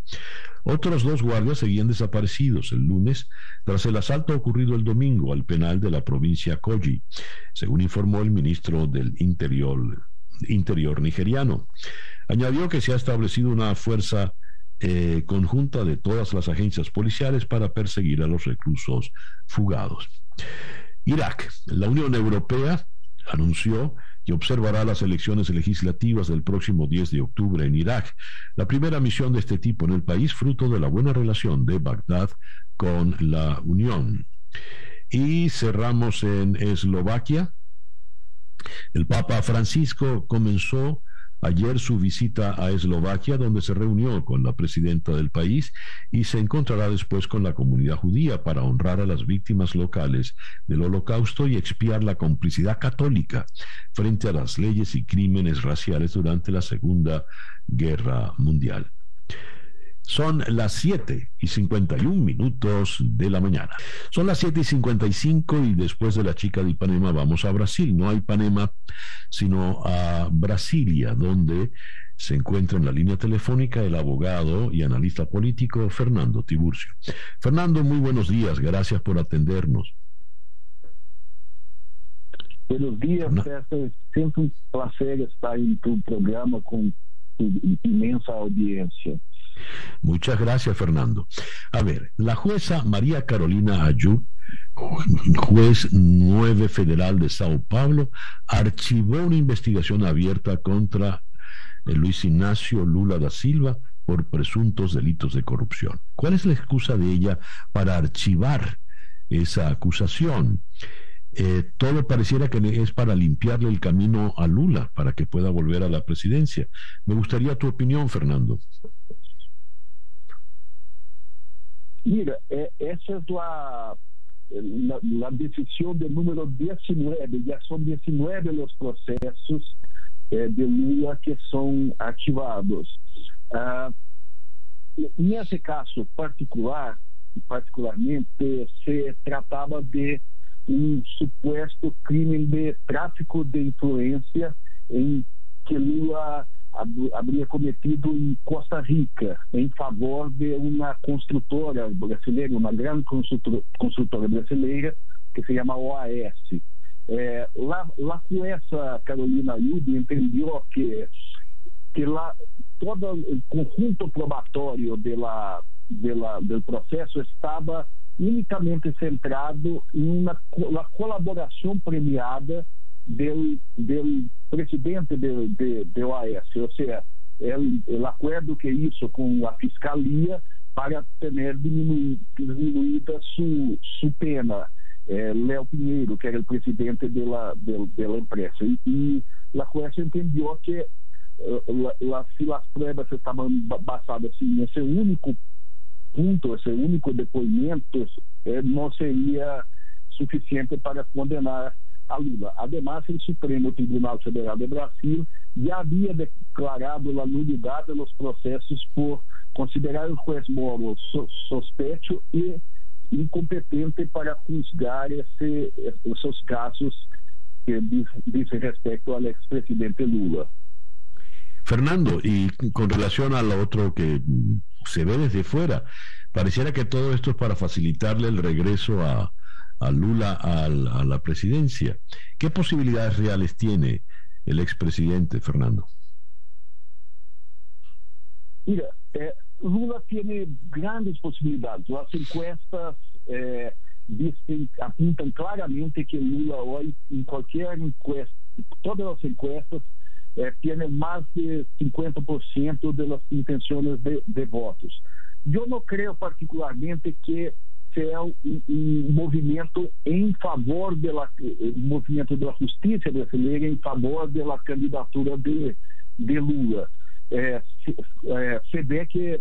Otros dos guardias seguían desaparecidos el lunes tras el asalto ocurrido el domingo al penal de la provincia Koji, según informó el ministro del Interior, nigeriano. Añadió que se ha establecido una fuerza eh, conjunta de todas las agencias policiales para perseguir a los reclusos fugados. Irak, la Unión Europea anunció que observará las elecciones legislativas del próximo 10 de octubre en Irak, la primera misión de este tipo en el país fruto de la buena relación de Bagdad con la Unión. Y cerramos en Eslovaquia. El Papa Francisco comenzó ayer su visita a Eslovaquia, donde se reunió con la presidenta del país y se encontrará después con la comunidad judía para honrar a las víctimas locales del holocausto y expiar la complicidad católica frente a las leyes y crímenes raciales durante la Segunda Guerra Mundial. Son las 7 y 51 minutos de la mañana. Son las 7 y 55 y después de la chica de Ipanema vamos a Brasil. No a Ipanema, sino a Brasilia, donde se encuentra en la línea telefónica el abogado y analista político Fernando Tiburcio. Fernando, muy buenos días. Gracias por atendernos. Buenos días. Siempre un placer estar en tu programa con tu inmensa audiencia. Muchas gracias, Fernando. A ver, la jueza María Carolina Ayú, juez 9 federal de Sao Paulo, archivó una investigación abierta contra Luis Ignacio Lula da Silva por presuntos delitos de corrupción. ¿Cuál es la excusa de ella para archivar esa acusación? Eh, todo pareciera que es para limpiarle el camino a Lula para que pueda volver a la presidencia. Me gustaría tu opinión, Fernando. Mira, é, essa é a, a, a decisão de número 19, já são 19 os processos é, de Lula que são ativados. Ah, nesse caso particular, particularmente, se tratava de um suposto crime de tráfico de influência em que Lula habría cometido en Costa Rica en favor de una constructora brasileña, una gran constructora brasileña que se llama OAS. Eh, la, la, jueza Carolina Ayubi entendió que, que la, todo el conjunto probatorio de la, de la, del proceso estaba únicamente centrado en una la colaboración premiada del, del presidente de, de, de OAS, ou seja, el, el acordo que hizo com a fiscalia para ter diminuída, diminuída su, pena. Eh, Léo Pinheiro, que era o presidente la empresa. E, e a jueza entendeu que uh, la, se as provas estavam basadas assim, nesse único ponto, esse único depoimento, eh, não seria suficiente para condenar a Lula. Además, el Supremo Tribunal Federal de Brasil já havia declarado a nulidade nos processos por considerar o juez Moro suspeito e incompetente para juzgar esse, esses casos que dizem respeito ao ex-presidente Lula. Fernando, y con relación a lo otro que se ve desde fuera, pareciera que todo esto es para facilitarle el regreso a, a Lula a la presidencia. ¿Qué posibilidades reales tiene el expresidente, Fernando? Mira, eh, Lula tiene grandes posibilidades. Las encuestas eh, apuntan claramente que Lula hoy, en cualquier encuesta, todas las encuestas, eh, tiene más de 50% de las intenciones de votos. Yo no creo particularmente que é um, um movimento em favor da movimento da justiça brasileira em favor da candidatura de, de Lula. É, é, você vê que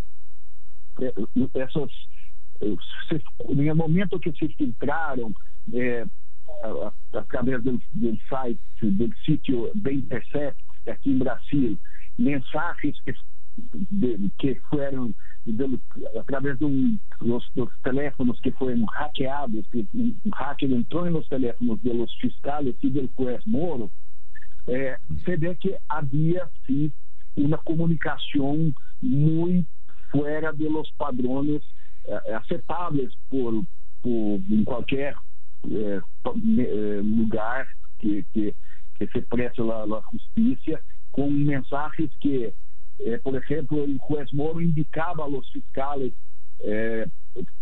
é, essas se, no momento que se filtraram é, através do, do site do sítio The Intercept aqui em Brasil mensagens que de, que foram através de dos, dos, teléfonos que foram hackeados, que um, um hacker entrou nos teléfonos dos fiscais e do juez Moro, é, se vê que havia sim uma comunicação muito fora dos padrões é, aceitáveis por, por em qualquer é, é, lugar que, que, que se preste a justiça com mensagens que eh, por ejemplo, el juez Moro indicaba a los fiscales eh,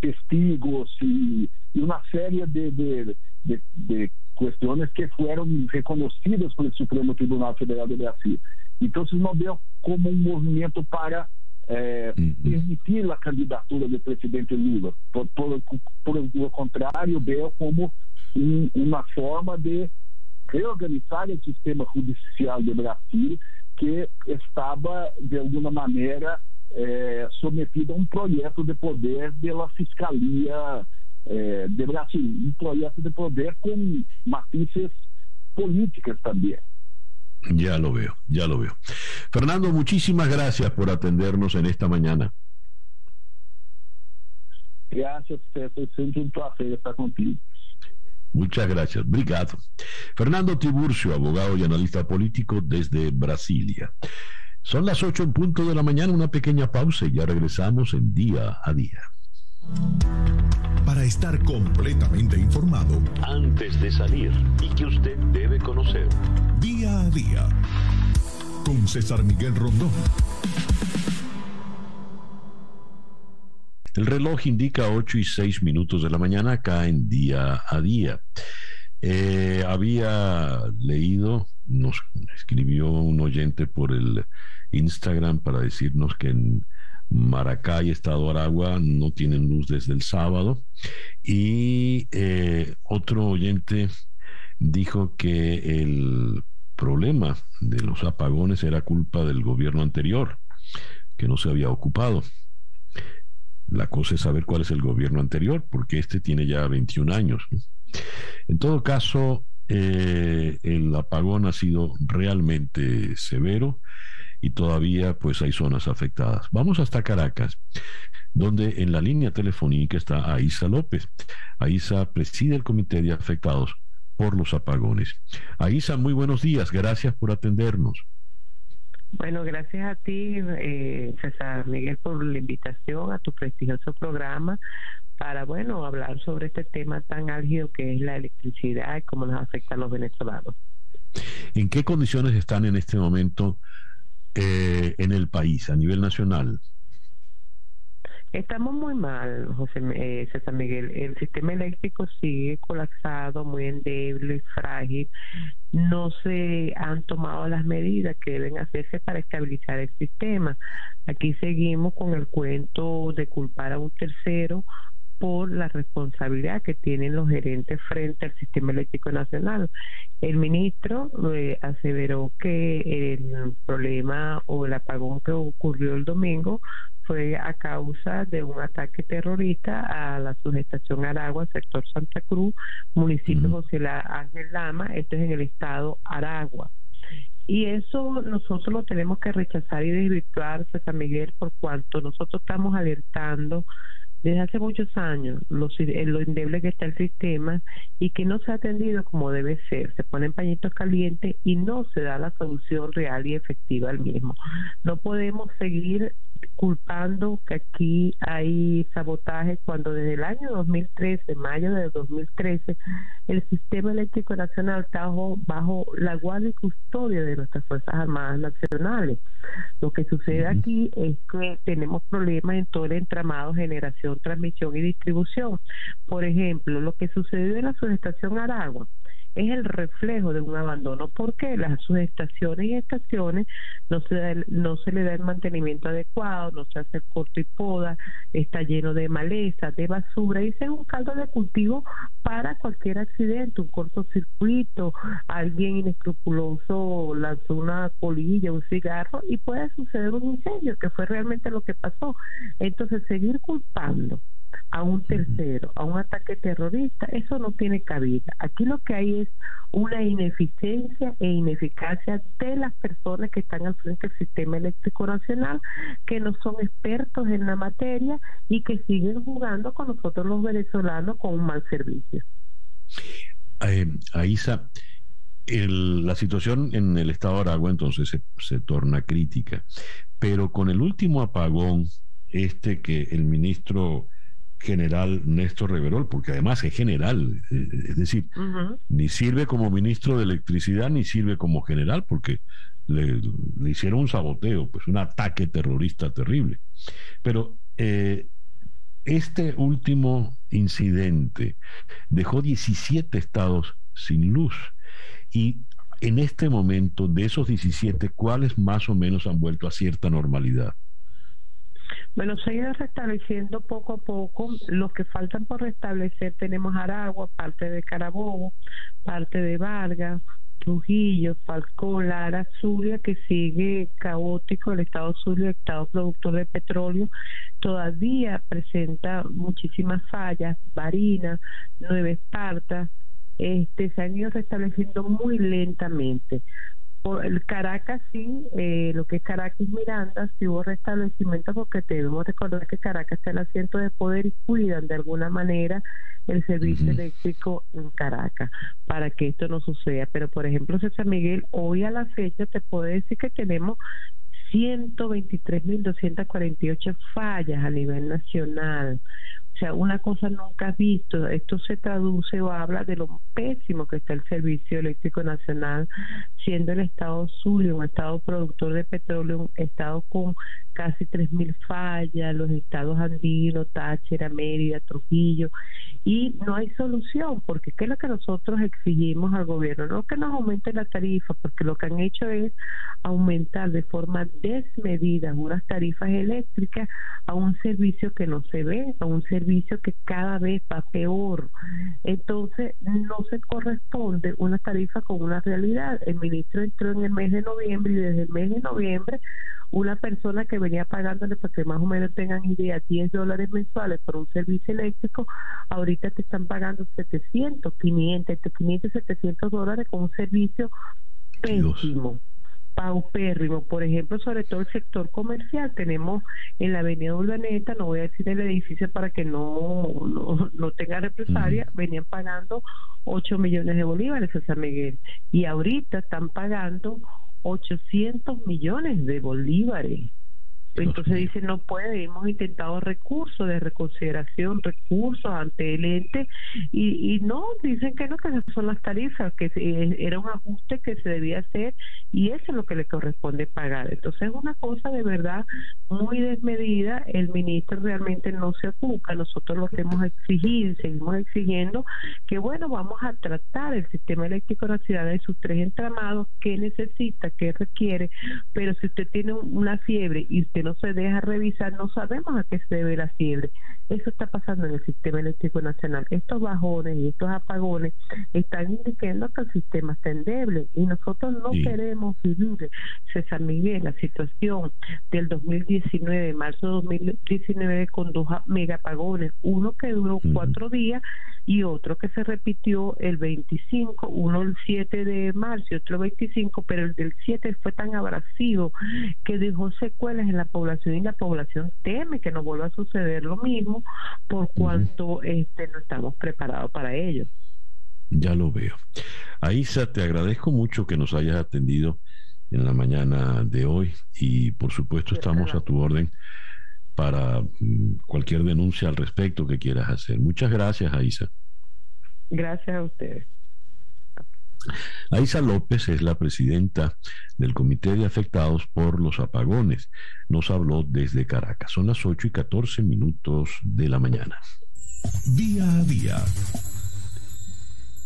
testigos y, y, una serie de, de, de, de, cuestiones que fueron reconocidas por el Supremo Tribunal Federal de Brasil. Entonces no veo como un movimiento para eh, permitir la candidatura del presidente Lula. Por, por, por lo contrario, veo como un, una forma de reorganizar o sistema judicial de Brasil que estava, de alguma maneira, é, submetido a um projeto de poder pela Fiscalia é, de Brasil, um projeto de poder com matizes políticas também. Ya lo veo, ya lo veo. Fernando, muchísimas gracias por atendernos en esta mañana. Gracias, César. Siempre un placer estar contigo. Muchas gracias. Obrigado. Fernando Tiburcio, abogado y analista político desde Brasilia. Son las 8 en punto de la mañana, una pequeña pausa y ya regresamos en día a día. Para estar completamente informado, antes de salir y que usted debe conocer. Día a día. Con César Miguel Rondón. El reloj indica 8 y 6 minutos de la mañana acá en día a día. Eh, había leído, nos escribió un oyente por el Instagram para decirnos que en Maracay, Estado Aragua, no tienen luz desde el sábado. Y eh, otro oyente dijo que el problema de los apagones era culpa del gobierno anterior, que no se había ocupado. La cosa es saber cuál es el gobierno anterior, porque este tiene ya 21 años. En todo caso, eh, el apagón ha sido realmente severo y todavía pues hay zonas afectadas. Vamos hasta Caracas, donde en la línea telefónica está Aisa López. Aisa preside el comité de afectados por los apagones. Aisa, muy buenos días, gracias por atendernos. Bueno, gracias a ti, eh, César Miguel, por la invitación a tu prestigioso programa para, bueno, hablar sobre este tema tan álgido que es la electricidad y cómo nos afecta a los venezolanos. ¿En qué condiciones están en este momento eh, en el país, a nivel nacional? Estamos muy mal, José eh, César Miguel. El sistema eléctrico sigue colapsado, muy endeble, frágil. No se han tomado las medidas que deben hacerse para estabilizar el sistema. Aquí seguimos con el cuento de culpar a un tercero por la responsabilidad que tienen los gerentes frente al sistema eléctrico nacional. El ministro eh, aseveró que el problema o el apagón que ocurrió el domingo fue a causa de un ataque terrorista a la subestación Aragua, sector Santa Cruz, municipio José Ángel Lama, esto es en el estado Aragua. Y eso nosotros lo tenemos que rechazar y desvirtuar, San Miguel, por cuanto nosotros estamos alertando desde hace muchos años los, lo endeble que está el sistema y que no se ha atendido como debe ser. Se ponen pañitos calientes y no se da la solución real y efectiva al mismo. No podemos seguir culpando que aquí hay sabotaje cuando desde el año 2013, mayo de 2013, el sistema eléctrico nacional está bajo, la guardia y custodia de nuestras Fuerzas Armadas Nacionales. Lo que sucede aquí es que tenemos problemas en todo el entramado generación, transmisión y distribución. Por ejemplo, lo que sucedió en la subestación Aragua es el reflejo de un abandono porque las subestaciones y estaciones no se, no se le da el mantenimiento adecuado, no se hace el corto y poda, está lleno de maleza, de basura y ese es un caldo de cultivo para cualquier accidente, un cortocircuito, alguien inescrupuloso lanzó una polilla, un cigarro y puede suceder un incendio, que fue realmente lo que pasó. Entonces, seguir culpando a un tercero, a un ataque terrorista, eso no tiene cabida. Aquí lo que hay es una ineficiencia e ineficacia de las personas que están al frente del sistema eléctrico nacional, que no son expertos en la materia y que siguen jugando con nosotros los venezolanos con un mal servicio. Eh, Aisa, la situación en el estado de Aragua entonces se, se torna crítica, pero con el último apagón, este que el ministro general Néstor Reverol, porque además es general, eh, es decir, ni sirve como ministro de electricidad ni sirve como general, porque le, hicieron un saboteo, pues un ataque terrorista terrible. Pero eh, este último incidente dejó 17 estados sin luz y en este momento, de esos 17, ¿cuáles más o menos han vuelto a cierta normalidad? Bueno, se ha ido restableciendo poco a poco. Los que faltan por restablecer tenemos Aragua, parte de Carabobo, parte de Vargas, Trujillo, Falcón, Lara, Zulia, que sigue caótico. El estado Zulia, el estado productor de petróleo, todavía presenta muchísimas fallas. Barina, Nueva Esparta, este, se han ido restableciendo muy lentamente. El Caracas sí, eh, lo que es Caracas y Miranda, sí hubo restablecimiento porque debemos recordar que Caracas está el asiento de poder y cuidan de alguna manera el servicio eléctrico en Caracas para que esto no suceda. Pero por ejemplo, César Miguel, hoy a la fecha te puedo decir que tenemos 123.248 fallas a nivel nacional. Sea, una cosa nunca visto. Esto se traduce o habla de lo pésimo que está el Servicio Eléctrico Nacional, siendo el Estado Zulia un Estado productor de petróleo, un Estado con casi 3.000 fallas, los estados andinos, Táchira, Mérida, Trujillo, y no hay solución, porque ¿qué es lo que nosotros exigimos al gobierno? No que nos aumente la tarifa, porque lo que han hecho es aumentar de forma desmedida unas tarifas eléctricas a un servicio que no se ve, a un servicio servicio que cada vez va peor. Entonces, no se corresponde una tarifa con una realidad. El ministro entró en el mes de noviembre y desde el mes de noviembre una persona que venía pagándole, para que más o menos tengan idea, 10 dólares mensuales por un servicio eléctrico, ahorita te están pagando 700, 500, 500 y 700 dólares con un servicio pésimo paupérrimo, por ejemplo, sobre todo el sector comercial. Tenemos en la avenida Urbaneta, no voy a decir el edificio para que no, no, tenga represalia, venían pagando 8 millones de bolívares a San Miguel y ahorita están pagando 800 millones de bolívares. Entonces dice, no puede, hemos intentado recursos de reconsideración, recursos ante el ente, y, y no, dicen que no, que esas son las tarifas, que era un ajuste que se debía hacer y eso es lo que le corresponde pagar. Entonces es una cosa de verdad muy desmedida, el ministro realmente no se ocupa, nosotros lo que hemos exigido, seguimos exigiendo que bueno, vamos a tratar el sistema eléctrico de la ciudad de sus tres entramados, qué necesita, qué requiere, pero si usted tiene una fiebre y usted no se deja revisar, no sabemos a qué se debe la fiebre. Eso está pasando en el sistema eléctrico nacional. Estos bajones y estos apagones están indicando que el sistema está endeble y nosotros no queremos vivir, César Miguel, la situación del 2019, marzo de 2019, con dos megapagones, uno que duró cuatro días y otro que se repitió el 25, uno el 7 de marzo y otro el 25, pero el del 7 fue tan abrasivo que dejó secuelas en la población y la población teme que no vuelva a suceder lo mismo por cuanto este, no estamos preparados para ello. Ya lo veo. Aisa, te agradezco mucho que nos hayas atendido en la mañana de hoy y por supuesto estamos a tu orden para mm, cualquier denuncia al respecto que quieras hacer. Muchas gracias, Aisa. Gracias a ustedes. Aisa López es la presidenta del Comité de Afectados por los Apagones. Nos habló desde Caracas. Son las 8 y 14 minutos de la mañana. Día a día.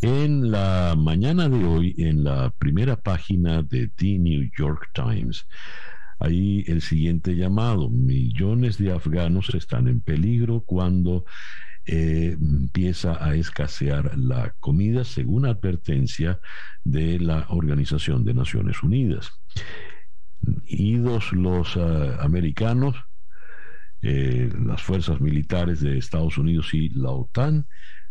En la mañana de hoy, en la primera página de The New York Times, hay el siguiente llamado. Millones de afganos están en peligro cuando empieza a escasear la comida, según advertencia de la Organización de Naciones Unidas. Idos los ah, americanos, eh, las fuerzas militares de Estados Unidos y la OTAN,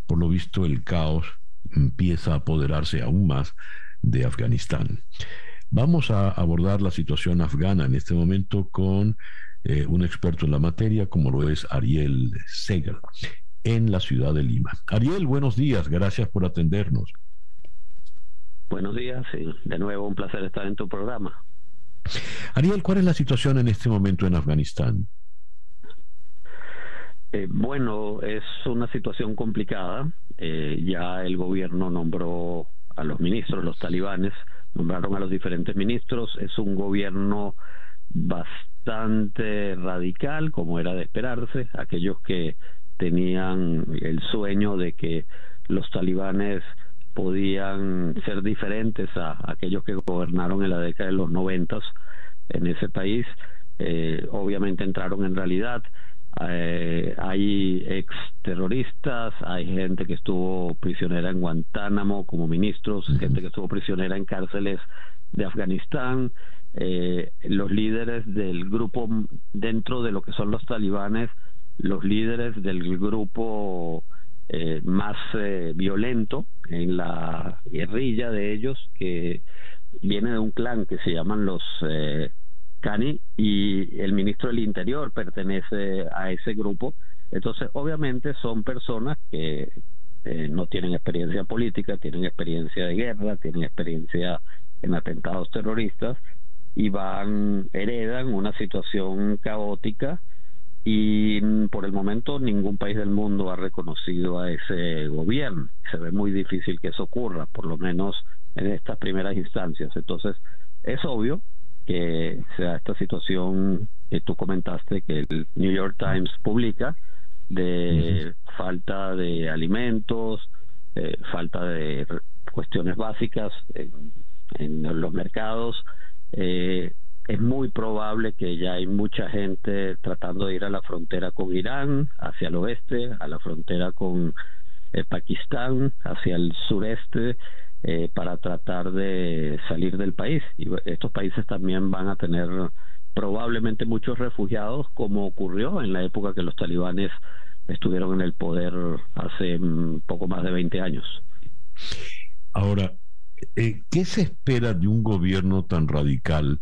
por lo visto el caos empieza a apoderarse aún más de Afganistán. Vamos a abordar la situación afgana en este momento con eh, un experto en la materia, como lo es Ariel Segal, en la ciudad de Lima. Ariel, buenos días, gracias por atendernos. Buenos días, sí. de nuevo un placer estar en tu programa. Ariel, ¿cuál es la situación en este momento en Afganistán? Eh, bueno, es una situación complicada. Eh, ya el gobierno nombró a los ministros, los talibanes, nombraron a los diferentes ministros. Es un gobierno bastante radical, como era de esperarse. Aquellos que tenían el sueño de que los talibanes podían ser diferentes a aquellos que gobernaron en la década de los noventas en ese país, eh, obviamente entraron en realidad. Eh, hay ex terroristas, hay gente que estuvo prisionera en Guantánamo como ministros, gente que estuvo prisionera en cárceles de Afganistán, eh, los líderes del grupo dentro de lo que son los talibanes, los líderes del grupo eh, más eh, violento en la guerrilla de ellos, que viene de un clan que se llaman los eh, Cani y el ministro del Interior pertenece a ese grupo. Entonces, obviamente son personas que eh, no tienen experiencia política, tienen experiencia de guerra, tienen experiencia en atentados terroristas y van, heredan una situación caótica y por el momento ningún país del mundo ha reconocido a ese gobierno. Se ve muy difícil que eso ocurra, por lo menos en estas primeras instancias. Entonces, es obvio que sea esta situación que tú comentaste que el New York Times publica de falta de alimentos, eh, falta de cuestiones básicas en, en los mercados. Eh, es muy probable que ya hay mucha gente tratando de ir a la frontera con Irán, hacia el oeste, a la frontera con eh, Pakistán, hacia el sureste, eh, para tratar de salir del país. Y estos países también van a tener probablemente muchos refugiados, como ocurrió en la época que los talibanes estuvieron en el poder hace mm, poco más de 20 años. Ahora, eh, ¿qué se espera de un gobierno tan radical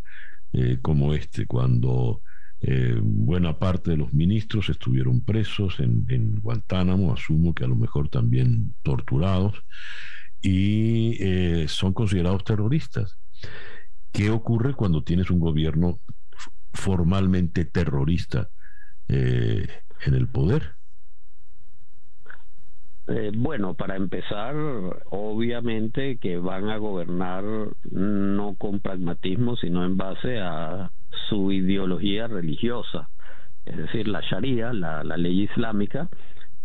eh, como este, cuando eh, buena parte de los ministros estuvieron presos en, Guantánamo, asumo que a lo mejor también torturados, y eh, son considerados terroristas. ¿Qué ocurre cuando tienes un gobierno formalmente terrorista en el poder? Eh, bueno, para empezar, obviamente que van a gobernar no con pragmatismo, sino en base a su ideología religiosa, es decir, la Sharia, la, ley islámica,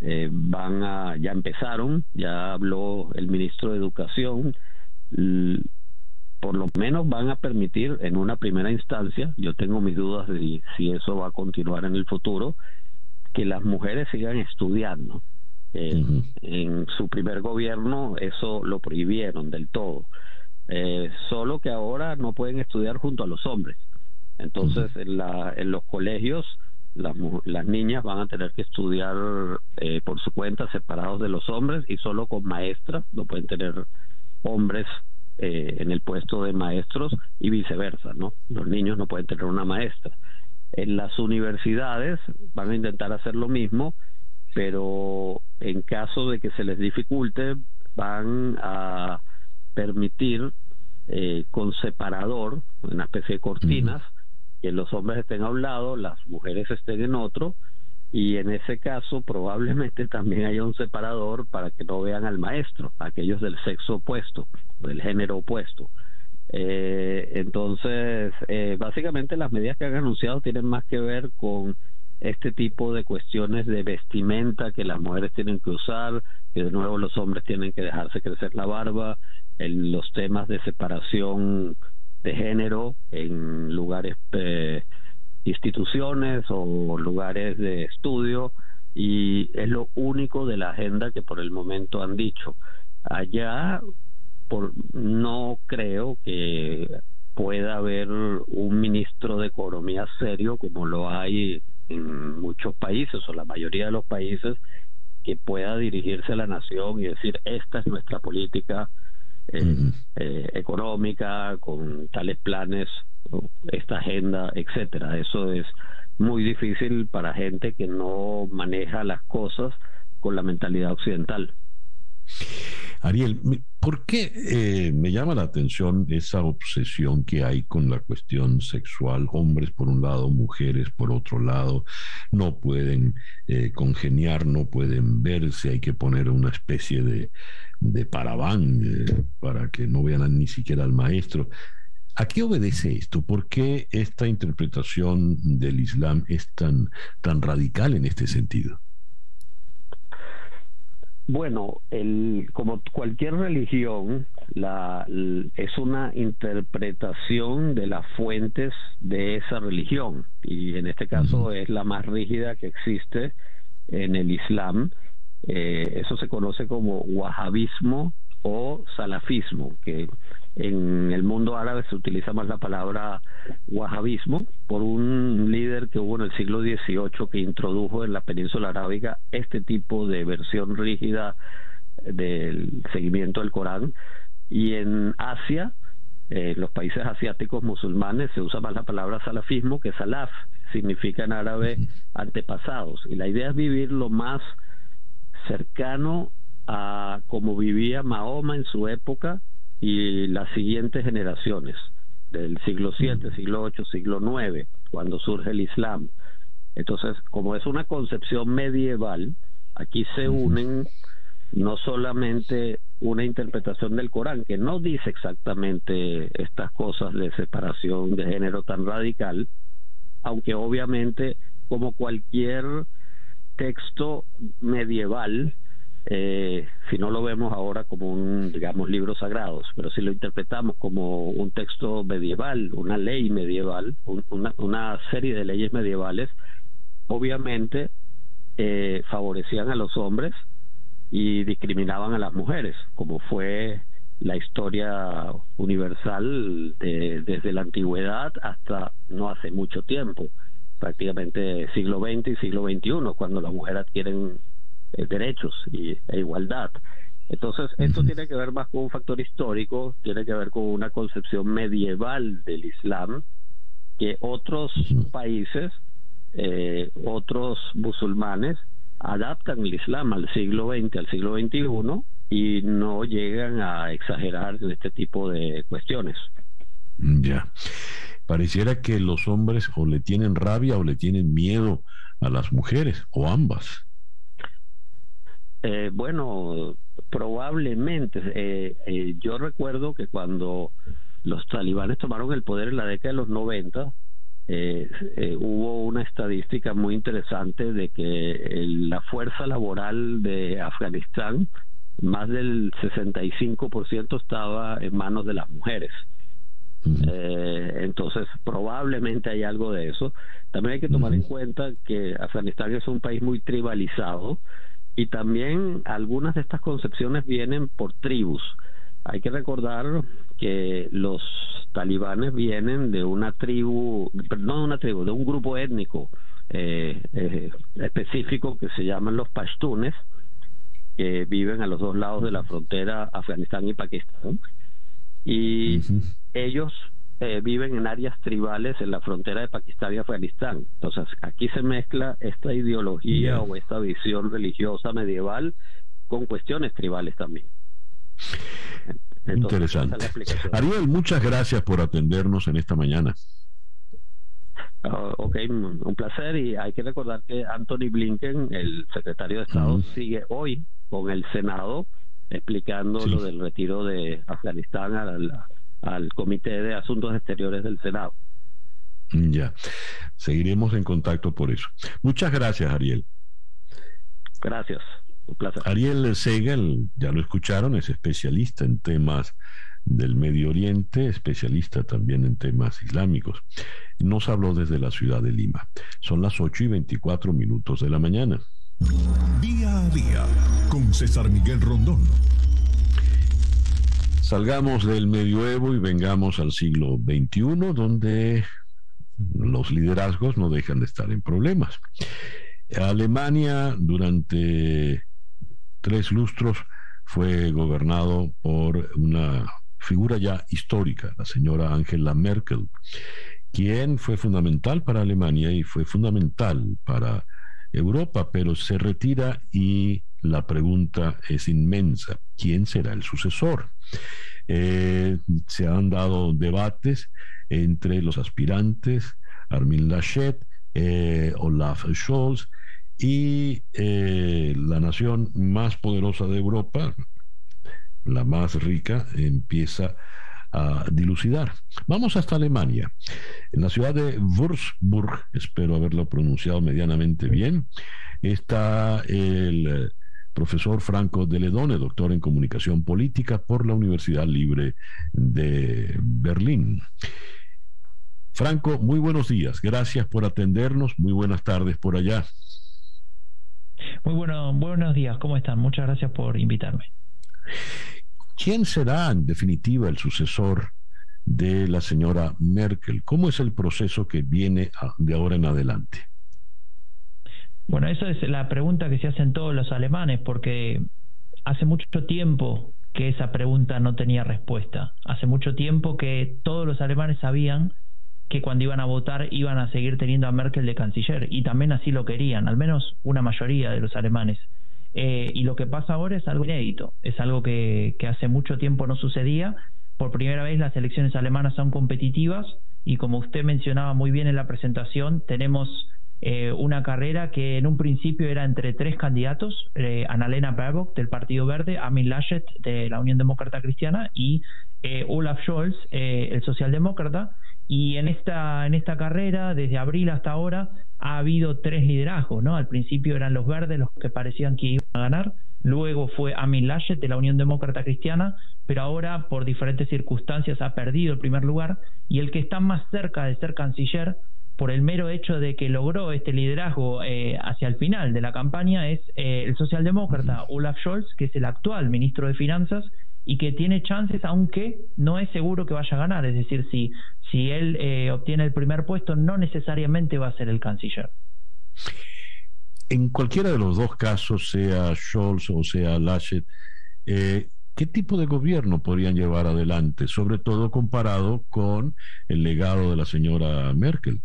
eh, van a, ya empezaron, ya habló el ministro de Educación, por lo menos van a permitir en una primera instancia, yo tengo mis dudas de si eso va a continuar en el futuro, que las mujeres sigan estudiando. Eh, En su primer gobierno eso lo prohibieron del todo. Eh, solo que ahora no pueden estudiar junto a los hombres. Entonces, en, la, en los colegios las, las niñas van a tener que estudiar eh, por su cuenta separados de los hombres y solo con maestras, no pueden tener hombres eh, en el puesto de maestros y viceversa, ¿no? Los niños no pueden tener una maestra. En las universidades van a intentar hacer lo mismo, pero en caso de que se les dificulte, van a permitir eh, con separador, una especie de cortinas, que los hombres estén a un lado, las mujeres estén en otro, y en ese caso probablemente también haya un separador para que no vean al maestro, aquellos del sexo opuesto, del género opuesto. Eh, entonces, eh, básicamente las medidas que han anunciado tienen más que ver con este tipo de cuestiones de vestimenta que las mujeres tienen que usar, que de nuevo los hombres tienen que dejarse crecer la barba, en los temas de separación de género en lugares, eh, instituciones o lugares de estudio y es lo único de la agenda que por el momento han dicho. Allá por, no creo que pueda haber un ministro de economía serio como lo hay en muchos países o la mayoría de los países que pueda dirigirse a la nación y decir esta es nuestra política eh, eh, económica, con tales planes, esta agenda, etcétera. Eso es muy difícil para gente que no maneja las cosas con la mentalidad occidental. Ariel, ¿por qué eh, me llama la atención esa obsesión que hay con la cuestión sexual? Hombres por un lado, mujeres por otro lado, no pueden eh, congeniar, no pueden verse, hay que poner una especie de, de eh, para que no vean ni siquiera al maestro. ¿A qué obedece esto? ¿Por qué esta interpretación del Islam es tan, tan radical en este sentido? Bueno, el, como cualquier religión, la, es una interpretación de las fuentes de esa religión y en este caso es la más rígida que existe en el Islam. Eh, eso se conoce como wahabismo o salafismo, que en el mundo árabe se utiliza más la palabra wahabismo por un líder que hubo en el siglo XVIII que introdujo en la península arábiga este tipo de versión rígida del seguimiento del Corán. Y en Asia en los países asiáticos musulmanes se usa más la palabra salafismo que salaf significa en árabe antepasados. Y la idea es vivir lo más cercano a como vivía Mahoma en su época y las siguientes generaciones del siglo VII, siglo VIII, siglo IX, cuando surge el Islam. Entonces, como es una concepción medieval, aquí se unen no solamente una interpretación del Corán, que no dice exactamente estas cosas de separación de género tan radical, aunque obviamente como cualquier texto medieval, eh, si no lo vemos ahora como un, digamos, libros sagrados, pero si lo interpretamos como un texto medieval, una ley medieval, una, una, serie de leyes medievales, obviamente eh, favorecían a los hombres y discriminaban a las mujeres, como fue la historia universal de, desde la antigüedad hasta no hace mucho tiempo, prácticamente siglo XX y siglo XXI, cuando las mujeres adquieren eh, derechos y, e igualdad. Entonces, esto tiene que ver más con un factor histórico, tiene que ver con una concepción medieval del Islam que otros países, eh, otros musulmanes, adaptan el Islam al siglo XX, al siglo XXI y no llegan a exagerar en este tipo de cuestiones. Ya. Pareciera que los hombres o le tienen rabia o le tienen miedo a las mujeres, o ambas. Eh, bueno, probablemente. Eh, eh, yo recuerdo que cuando los talibanes tomaron el poder en la década de los 90, hubo una estadística muy interesante de que la fuerza laboral de Afganistán, más del 65% estaba en manos de las mujeres. entonces, probablemente hay algo de eso. También hay que tomar en cuenta que Afganistán es un país muy tribalizado y también algunas de estas concepciones vienen por tribus. Hay que recordar que los talibanes vienen de una tribu, no de una tribu, de un grupo étnico eh, eh, específico que se llaman los pashtunes, que viven a los dos lados de la frontera Afganistán y Pakistán. Y ellos eh, viven en áreas tribales en la frontera de Pakistán y Afganistán. Entonces, aquí se mezcla esta ideología o esta visión religiosa medieval con cuestiones tribales también. Interesante. Ariel, muchas gracias por atendernos en esta mañana. Ah, ok, un placer y hay que recordar que Anthony Blinken, el secretario de Estado, sigue hoy con el Senado explicando lo del retiro de Afganistán a la, al Comité de Asuntos Exteriores del Senado. Ya, seguiremos en contacto por eso. Muchas gracias, Ariel. Gracias, un placer. Ariel Segel, ya lo escucharon, es especialista en temas del Medio Oriente, especialista también en temas islámicos. Nos habló desde la ciudad de Lima. Son las 8 y 24 minutos de la mañana. Día a día con César Miguel Rondón. Salgamos del medioevo y vengamos al siglo XXI, donde los liderazgos no dejan de estar en problemas. Alemania durante tres lustros fue gobernado por una figura ya histórica, la señora Angela Merkel, quien fue fundamental para Alemania y fue fundamental para Europa, pero se retira y la pregunta es inmensa. ¿Quién será el sucesor? Eh, se han dado debates entre los aspirantes, Armin Laschet, eh, Olaf Scholz, y eh, la nación más poderosa de Europa, la más rica, empieza a dilucidar. Vamos hasta Alemania. En la ciudad de Würzburg, espero haberlo pronunciado medianamente bien, está el profesor Franco de Ledone, doctor en comunicación política por la Universidad Libre de Berlín. Franco, muy buenos días. Gracias por atendernos. Muy buenas tardes por allá. Muy bueno, buenos días. ¿Cómo están? Muchas gracias por invitarme. ¿Quién será en definitiva el sucesor de la señora Merkel? ¿Cómo es el proceso que viene de ahora en adelante? Bueno, esa es la pregunta que se hacen todos los alemanes, porque hace mucho tiempo que esa pregunta no tenía respuesta. Hace mucho tiempo que todos los alemanes sabían que cuando iban a votar iban a seguir teniendo a Merkel de canciller, y también así lo querían, al menos una mayoría de los alemanes. Eh, y lo que pasa ahora es algo inédito, es algo que, que hace mucho tiempo no sucedía. Por primera vez las elecciones alemanas son competitivas y como usted mencionaba muy bien en la presentación, tenemos eh, una carrera que en un principio era entre tres candidatos, eh, Annalena Baerbock del Partido Verde, Amin Laschet de la Unión Demócrata Cristiana y eh, Olaf Scholz, eh, el socialdemócrata, y en esta, en esta carrera, desde abril hasta ahora, ha habido tres liderazgos, ¿no? Al principio eran los verdes los que parecían que iban a ganar, luego fue Amin Laschet de la Unión Demócrata Cristiana, pero ahora por diferentes circunstancias ha perdido el primer lugar, y el que está más cerca de ser canciller, por el mero hecho de que logró este liderazgo eh, hacia el final de la campaña, es eh, el socialdemócrata Olaf Scholz, que es el actual ministro de Finanzas, y que tiene chances, aunque no es seguro que vaya a ganar. Es decir, si, si él eh, obtiene el primer puesto, no necesariamente va a ser el canciller. En cualquiera de los dos casos, sea Scholz o sea Laschet, eh, ¿qué tipo de gobierno podrían llevar adelante, sobre todo comparado con el legado de la señora Merkel?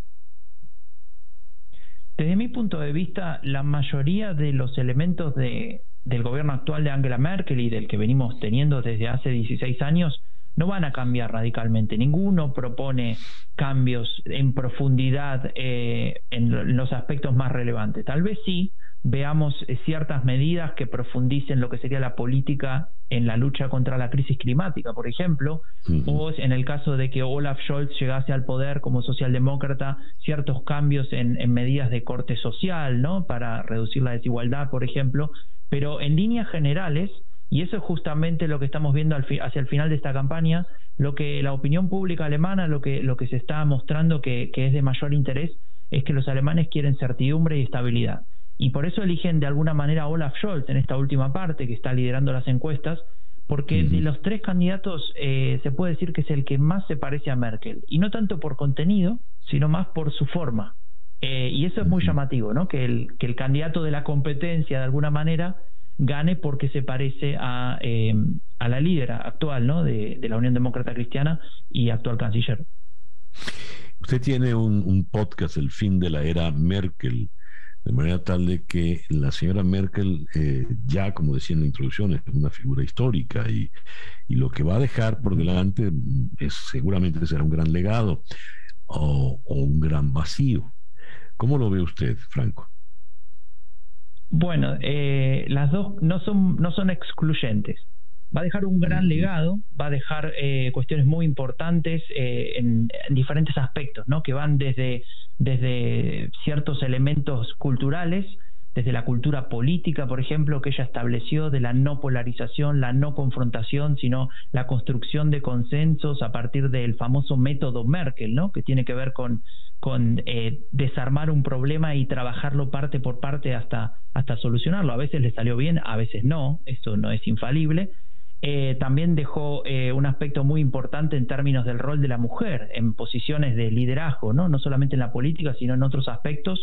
Desde mi punto de vista, la mayoría de los elementos de, del gobierno actual de Angela Merkel y del que venimos teniendo desde hace 16 años no van a cambiar radicalmente. Ninguno propone cambios en profundidad eh, en los aspectos más relevantes. Tal vez sí veamos eh, ciertas medidas que profundicen lo que sería la política en la lucha contra la crisis climática, por ejemplo, o en el caso de que Olaf Scholz llegase al poder como socialdemócrata, ciertos cambios en, en medidas de corte social, ¿no? Para reducir la desigualdad, por ejemplo, pero en líneas generales, y eso es justamente lo que estamos viendo hacia el final de esta campaña, lo que la opinión pública alemana, lo que, lo que se está mostrando que, es de mayor interés, es que los alemanes quieren certidumbre y estabilidad. Y por eso eligen de alguna manera a Olaf Scholz en esta última parte, que está liderando las encuestas, porque de los tres candidatos eh, se puede decir que es el que más se parece a Merkel, y no tanto por contenido, sino más por su forma. Eh, y eso es muy llamativo, ¿no? Que el, que el candidato de la competencia, de alguna manera, gane porque se parece a, eh, a la líder actual, ¿no? De, la Unión Demócrata Cristiana y actual canciller. Usted tiene un, podcast, El fin de la era Merkel, de manera tal de que la señora Merkel, eh, ya como decía en la introducción, es una figura histórica y, y lo que va a dejar por delante es, seguramente será un gran legado o, o un gran vacío. ¿Cómo lo ve usted, Franco? Bueno, eh, las dos no son, no son excluyentes. Va a dejar un gran legado, va a dejar eh, cuestiones muy importantes eh, en, diferentes aspectos, ¿no? que van desde, desde ciertos elementos culturales desde la cultura política, por ejemplo, que ella estableció de la no polarización, la no confrontación, sino la construcción de consensos a partir del famoso método Merkel, ¿no? que tiene que ver con, con eh, desarmar un problema y trabajarlo parte por parte hasta, hasta solucionarlo. A veces le salió bien, a veces no, esto no es infalible. Eh, también dejó eh, un aspecto muy importante en términos del rol de la mujer en posiciones de liderazgo, ¿no? no solamente en la política, sino en otros aspectos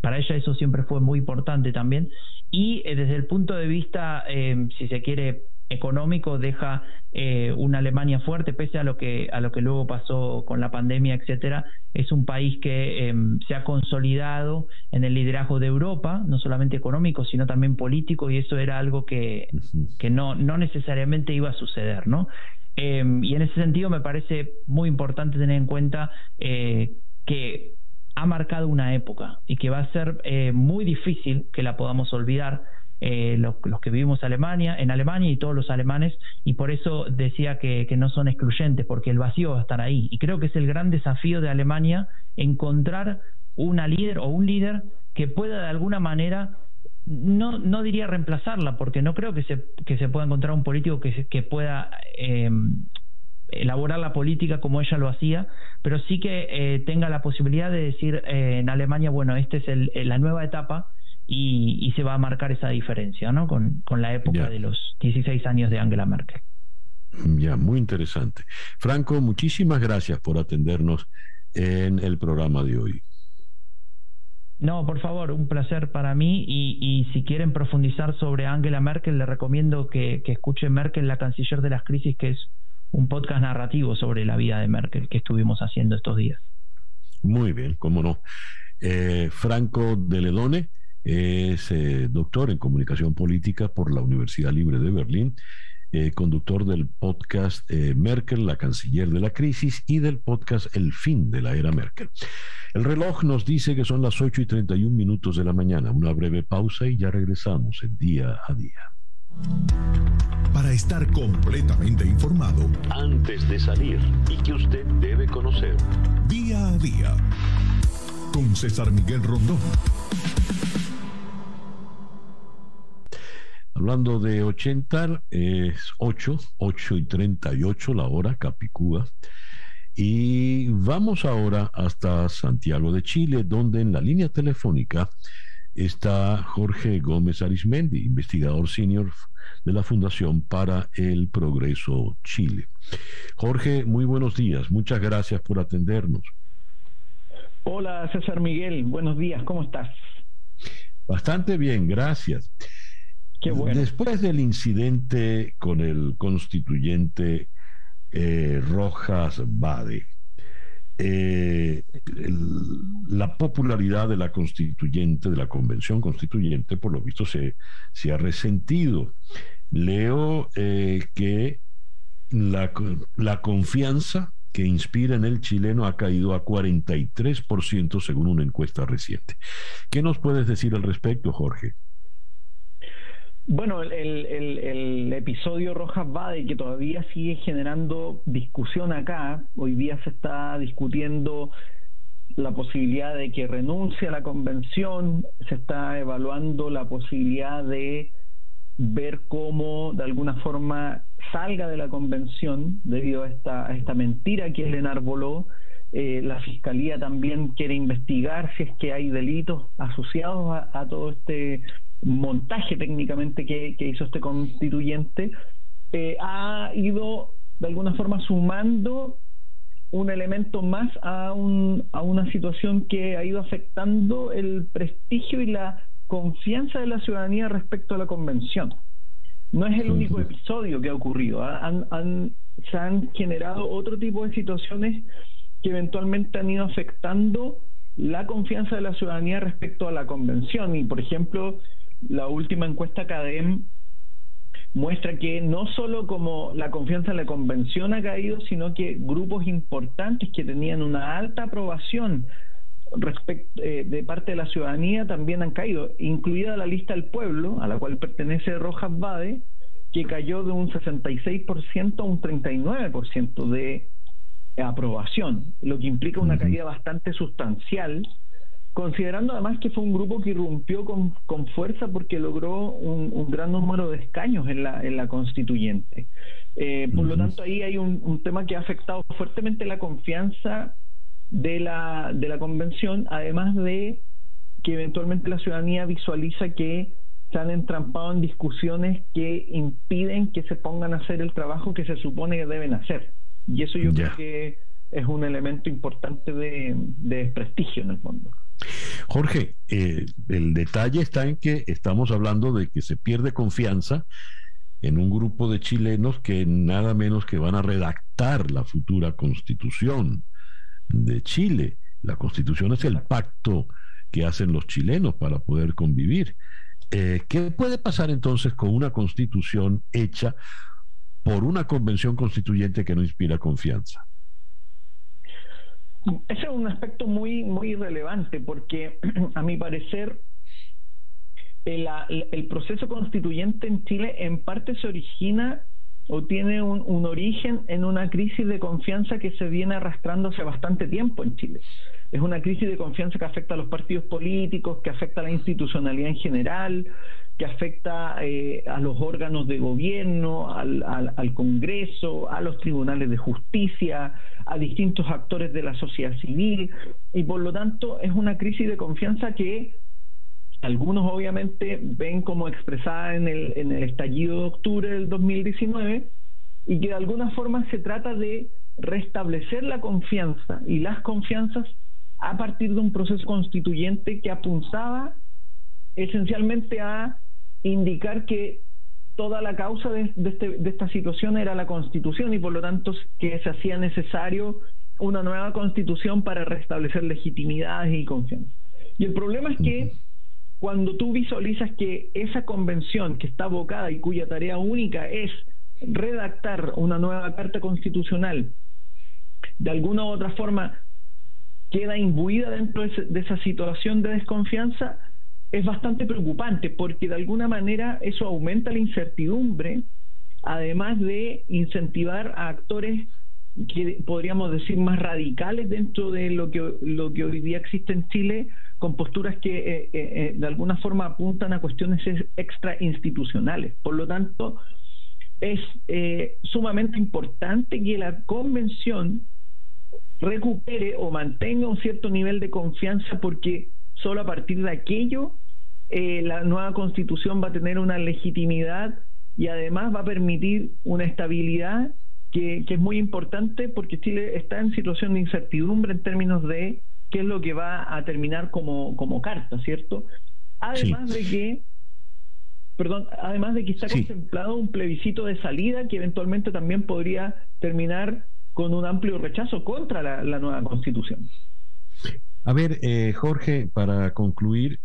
para ella eso siempre fue muy importante también. Y eh, desde el punto de vista, eh, si se quiere, económico deja eh, una Alemania fuerte, pese a lo que a lo que luego pasó con la pandemia, etcétera. Es un país que em, se ha consolidado en el liderazgo de Europa, no solamente económico, sino también político, y eso era algo que, que no, no necesariamente iba a suceder, ¿no? Em, y en ese sentido me parece muy importante tener en cuenta eh, que ha marcado una época y que va a ser eh, muy difícil que la podamos olvidar eh, los, que vivimos Alemania, en Alemania y todos los alemanes, y por eso decía que, no son excluyentes, porque el vacío va a estar ahí. Y creo que es el gran desafío de Alemania encontrar una líder o un líder que pueda de alguna manera no, no diría reemplazarla, porque no creo que se, que se pueda encontrar un político que, que pueda eh, elaborar la política como ella lo hacía, pero sí que eh, tenga la posibilidad de decir en Alemania, bueno, esta es el, la nueva etapa y, se va a marcar esa diferencia ¿no? con, la época de los 16 años de Angela Merkel. Ya, muy interesante. Franco, muchísimas gracias por atendernos en el programa de hoy. No, por favor, un placer para mí y, si quieren profundizar sobre Angela Merkel, les recomiendo que, que escuchen Merkel, la canciller de las crisis, que es un podcast narrativo sobre la vida de Merkel que estuvimos haciendo estos días. Muy bien, cómo no. Eh, Franco de Ledone es eh, doctor en comunicación política por la Universidad Libre de Berlín, eh, conductor del podcast eh, Merkel, la canciller de la crisis, y del podcast El fin de la era Merkel. El reloj nos dice que son las 8 y 31 minutos de la mañana. Una breve pausa y ya regresamos en día a día. Para estar completamente informado, antes de salir y que usted debe conocer, día a día, con César Miguel Rondón. Hablando de 80, es 8, 8 y 38 la hora, Capicúa. Y vamos ahora hasta Santiago de Chile, donde en la línea telefónica está Jorge Gómez Arismendi, investigador senior de la Fundación para el Progreso Chile. Jorge, muy buenos días. Muchas gracias por atendernos. Hola César Miguel, buenos días, ¿cómo estás? Bastante bien, gracias. Después del incidente con el constituyente eh, Rojas Bade, eh, la popularidad de la constituyente, de la convención constituyente, por lo visto se, se ha resentido. Leo eh, que la, la confianza que inspira en el chileno ha caído a 43% según una encuesta reciente. ¿Qué nos puedes decir al respecto, Jorge? Bueno, el, episodio Rojas Bade, que todavía sigue generando discusión acá, hoy día se está discutiendo la posibilidad de que renuncie a la convención, se está evaluando la posibilidad de ver cómo de alguna forma salga de la convención debido a esta, a esta mentira que él enarboló. Eh, la fiscalía también quiere investigar si es que hay delitos asociados a todo este montaje técnicamente que, hizo este constituyente, eh, ha ido de alguna forma sumando un elemento más a, un, a una situación que ha ido afectando el prestigio y la confianza de la ciudadanía respecto a la convención. No es el único episodio que ha ocurrido. Han, se han generado otro tipo de situaciones que eventualmente han ido afectando la confianza de la ciudadanía respecto a la convención. Y, por ejemplo, la última encuesta CADEM muestra que no solo como la confianza en la convención ha caído, sino que grupos importantes que tenían una alta aprobación respecto, eh, de parte de la ciudadanía también han caído, incluida la lista del pueblo, a la cual pertenece Rojas Bade, que cayó de un 66% a un 39% de aprobación, lo que implica una caída bastante sustancial considerando además que fue un grupo que irrumpió con, con fuerza porque logró un, gran número de escaños en la, en la constituyente. Eh, por lo tanto, ahí hay un, tema que ha afectado fuertemente la confianza de la, de la convención, además de que eventualmente la ciudadanía visualiza que se han entrampado en discusiones que impiden que se pongan a hacer el trabajo que se supone que deben hacer. Y eso yo creo que es un elemento importante de, de desprestigio en el fondo. Jorge, eh, el detalle está en que estamos hablando de que se pierde confianza en un grupo de chilenos que nada menos que van a redactar la futura constitución de Chile. La constitución es el pacto que hacen los chilenos para poder convivir. Eh, ¿Qué puede pasar entonces con una constitución hecha por una convención constituyente que no inspira confianza? Ese es un aspecto muy, muy relevante porque, a mi parecer, el, proceso constituyente en Chile en parte se origina o tiene un, un, origen en una crisis de confianza que se viene arrastrando hace bastante tiempo en Chile. Es una crisis de confianza que afecta a los partidos políticos, que afecta a la institucionalidad en general, que afecta eh, a los órganos de gobierno, al, Congreso, a los tribunales de justicia, a distintos actores de la sociedad civil, y por lo tanto es una crisis de confianza que algunos obviamente ven como expresada en el, en el estallido de octubre del 2019 y que de alguna forma se trata de restablecer la confianza y las confianzas a partir de un proceso constituyente que apuntaba esencialmente a indicar que toda la causa de, este, de, esta situación era la constitución y por lo tanto que se hacía necesario una nueva constitución para restablecer legitimidad y confianza. Y el problema es que cuando tú visualizas que esa convención que está abocada y cuya tarea única es redactar una nueva carta constitucional, de alguna u otra forma queda imbuida dentro de esa situación de desconfianza, es bastante preocupante porque de alguna manera eso aumenta la incertidumbre, además de incentivar a actores que podríamos decir más radicales dentro de lo que, lo que hoy día existe en Chile, con posturas que eh, eh, eh, de alguna forma apuntan a cuestiones extra institucionales. Por lo tanto, es sumamente importante que la convención recupere o mantenga un cierto nivel de confianza porque solo a partir de aquello eh, la nueva constitución va a tener una legitimidad y además va a permitir una estabilidad que, es muy importante porque Chile está en situación de incertidumbre en términos de qué es lo que va a terminar como, como carta, ¿cierto? Además de que perdón, además de que está contemplado un plebiscito de salida que eventualmente también podría terminar con un amplio rechazo contra la, nueva constitución. A ver, eh, Jorge, para concluir,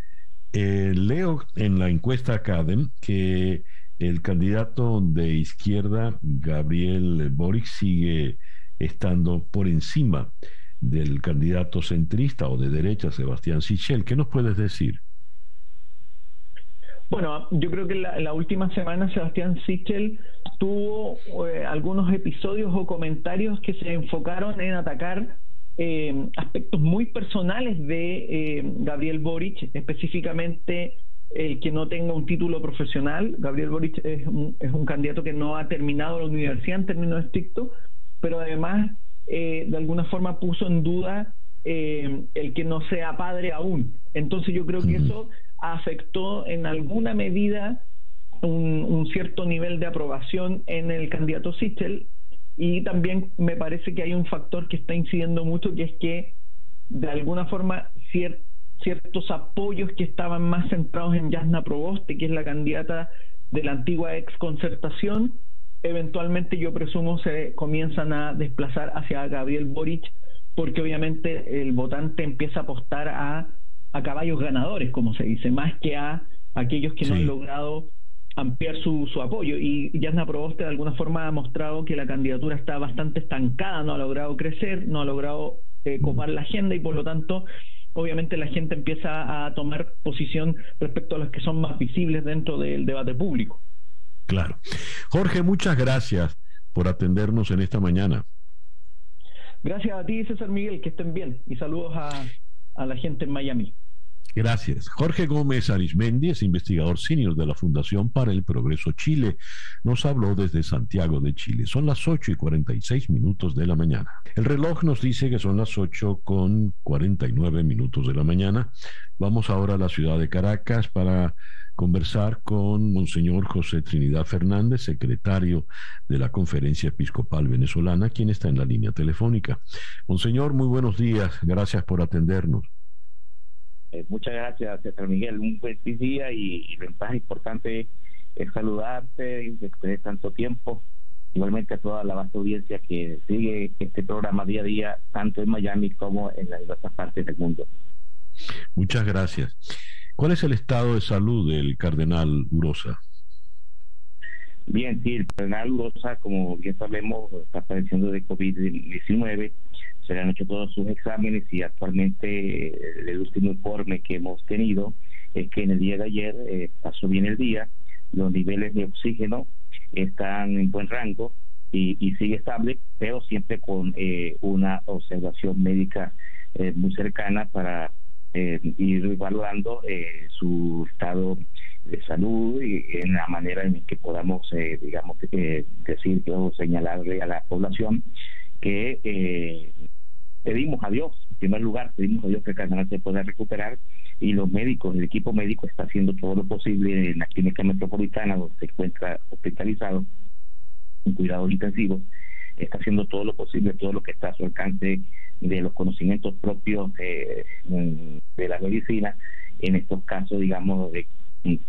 eh, leo en la encuesta Academ que el candidato de izquierda, Gabriel Boric, sigue estando por encima del candidato centrista o de derecha, Sebastián Sichel. ¿Qué nos puedes decir? Bueno, yo creo que la, última semana Sebastián Sichel tuvo eh, algunos episodios o comentarios que se enfocaron en atacar eh, aspectos muy personales de eh, Gabriel Boric, específicamente el que no tenga un título profesional. Gabriel Boric es un, es un candidato que no ha terminado la universidad en términos estrictos, pero además de alguna forma puso en duda el que no sea padre aún. Entonces yo creo que eso afectó en alguna medida un, cierto nivel de aprobación en el candidato Sichel y también me parece que hay un factor que está incidiendo mucho que es que de alguna forma ciertos apoyos que estaban más centrados en Yasna Proboste, que es la candidata de la antigua ex concertación, eventualmente yo presumo se comienzan a desplazar hacia Gabriel Boric porque obviamente el votante empieza a apostar a a caballos ganadores, como se dice, más que a aquellos que no han logrado ampliar su, su apoyo. Y Yasna Proboste de alguna forma ha mostrado que la candidatura está bastante estancada, no ha logrado crecer, no ha logrado eh, copar la agenda y por lo tanto obviamente la gente empieza a tomar posición respecto a los que son más visibles dentro del debate público. Claro. Jorge, muchas gracias por atendernos en esta mañana. Gracias a ti, César Miguel, que estén bien y saludos a, a la gente en Miami. Gracias. Jorge Gómez Arismendi es investigador senior de la Fundación para el Progreso Chile. Nos habló desde Santiago de Chile. Son las 8 y 46 minutos de la mañana. El reloj nos dice que son las 8 con 49 minutos de la mañana. Vamos ahora a la ciudad de Caracas para conversar con Monseñor José Trinidad Fernández, secretario de la Conferencia Episcopal Venezolana, quien está en la línea telefónica. Monseñor, muy buenos días. Gracias por atendernos. Eh, muchas gracias, César Miguel. Un buen día y, y lo más importante es saludarte después de tanto tiempo. Igualmente a toda la vasta audiencia que sigue este programa día a día, tanto en Miami como en las diversas partes del mundo. Muchas gracias. ¿Cuál es el estado de salud del cardenal Urosa? Bien, sí, el cardenal Urosa, como bien sabemos, está padeciendo de COVID-19. Se le han hecho todos sus exámenes y actualmente eh, el último informe que hemos tenido es que en el día de ayer eh, pasó bien el día, los niveles de oxígeno están en buen rango y, sigue estable, pero siempre con eh, una observación médica muy cercana para ir valorando eh, su estado de salud y en la manera en que podamos, digamos, decir o señalarle a la población que pedimos a Dios, en primer lugar, pedimos a Dios que el canal se pueda recuperar y los médicos, el equipo médico está haciendo todo lo posible en la clínica metropolitana donde se encuentra hospitalizado en cuidados intensivos, está haciendo todo lo posible, todo lo que está a su alcance de los conocimientos propios de, de la medicina, en estos casos, digamos, de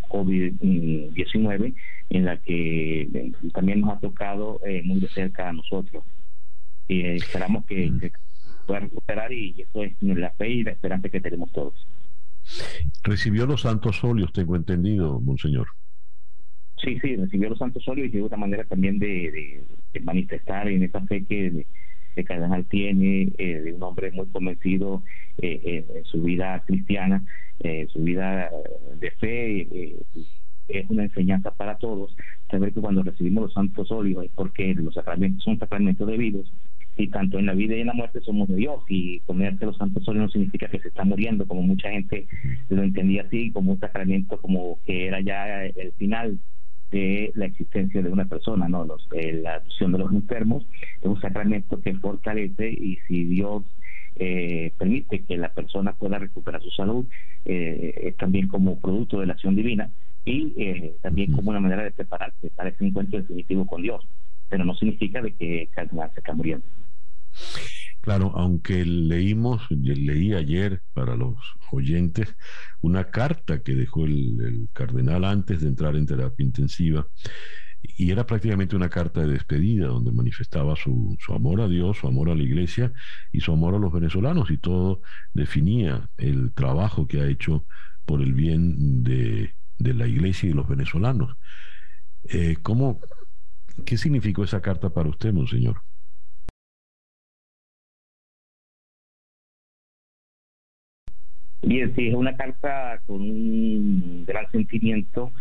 COVID-19, en la que eh, también nos ha tocado eh, muy de cerca a nosotros. Y eh, esperamos que, que, pueda recuperar y eso es la fe y la esperanza que tenemos todos. Recibió los santos óleos, tengo entendido, monseñor. Sí, sí, recibió los santos óleos y es una manera también de, de manifestar en esa fe que que Cardenal tiene, eh, de un hombre muy convencido eh, en su vida cristiana, en su vida de fe. es una enseñanza para todos saber que cuando recibimos los santos óleos es porque los sacramentos son sacramentos debidos y tanto en la vida y en la muerte somos de Dios y ponerse los santos óleos no significa que se está muriendo como mucha gente lo entendía así como un sacramento como que era ya el final de la existencia de una persona, ¿no? Los, eh, la adopción de los enfermos es un sacramento que fortalece y si Dios eh, permite que la persona pueda recuperar su salud, eh, es también como producto de la acción divina y también como una manera de prepararse para ese encuentro definitivo con Dios, pero no significa de que Cardenal se está muriendo. Claro, aunque leímos, leí ayer para los oyentes una carta que dejó el, cardenal antes de entrar en terapia intensiva y era prácticamente una carta de despedida donde manifestaba su, amor a Dios, su amor a la iglesia y su amor a los venezolanos y todo definía el trabajo que ha hecho por el bien de, de la iglesia y de los venezolanos. Eh, ¿cómo, ¿Qué significó esa carta para usted, monseñor? Bien, sí, es una carta con un gran sentimiento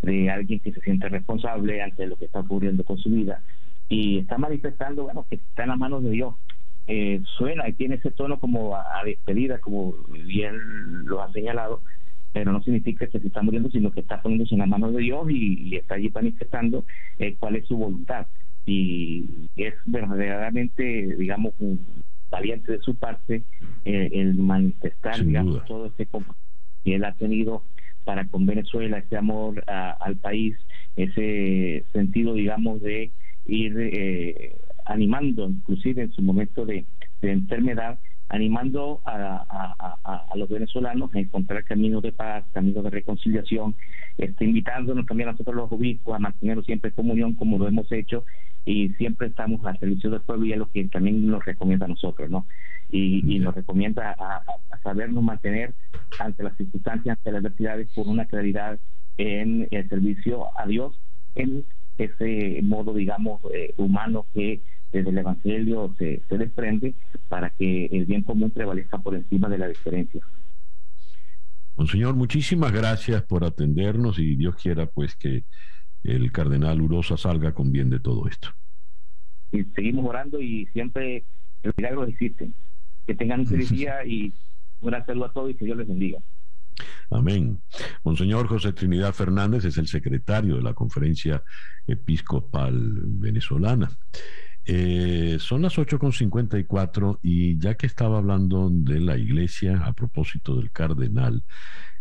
de alguien que se siente responsable ante lo que está ocurriendo con su vida y está manifestando, bueno, que está en las manos de Dios. Eh, suena y tiene ese tono como a, despedida, como bien lo ha señalado, pero no significa que se está muriendo, sino que está poniéndose en las manos de Dios y, está allí manifestando eh, cuál es su voluntad. Y es verdaderamente, digamos, un, valiente de su parte eh, el manifestar digamos todo este que él ha tenido para con Venezuela ese amor al país ese sentido digamos de ir eh, animando inclusive en su momento de, enfermedad animando a, los venezolanos a encontrar caminos de paz, caminos de reconciliación, este, invitándonos también a nosotros los obispos a mantenernos siempre en comunión como lo hemos hecho y siempre estamos al servicio del pueblo y es lo que también nos recomienda a nosotros, ¿no? Y, nos recomienda a, sabernos mantener ante las circunstancias, ante las adversidades, con una claridad en el servicio a Dios, en ese modo, digamos, eh, humano que desde el Evangelio se, se desprende para que el bien común prevalezca por encima de la diferencia. Monseñor, muchísimas gracias por atendernos y Dios quiera pues que el cardenal Urosa salga con bien de todo esto. Y seguimos orando y siempre los milagros existen. Que tengan un feliz día y buena salud a todos y que Dios les bendiga. Amén. Monseñor José Trinidad Fernández es el secretario de la Conferencia Episcopal Venezolana. Eh, son las 8.54 y ya que estaba hablando de la iglesia a propósito del cardenal,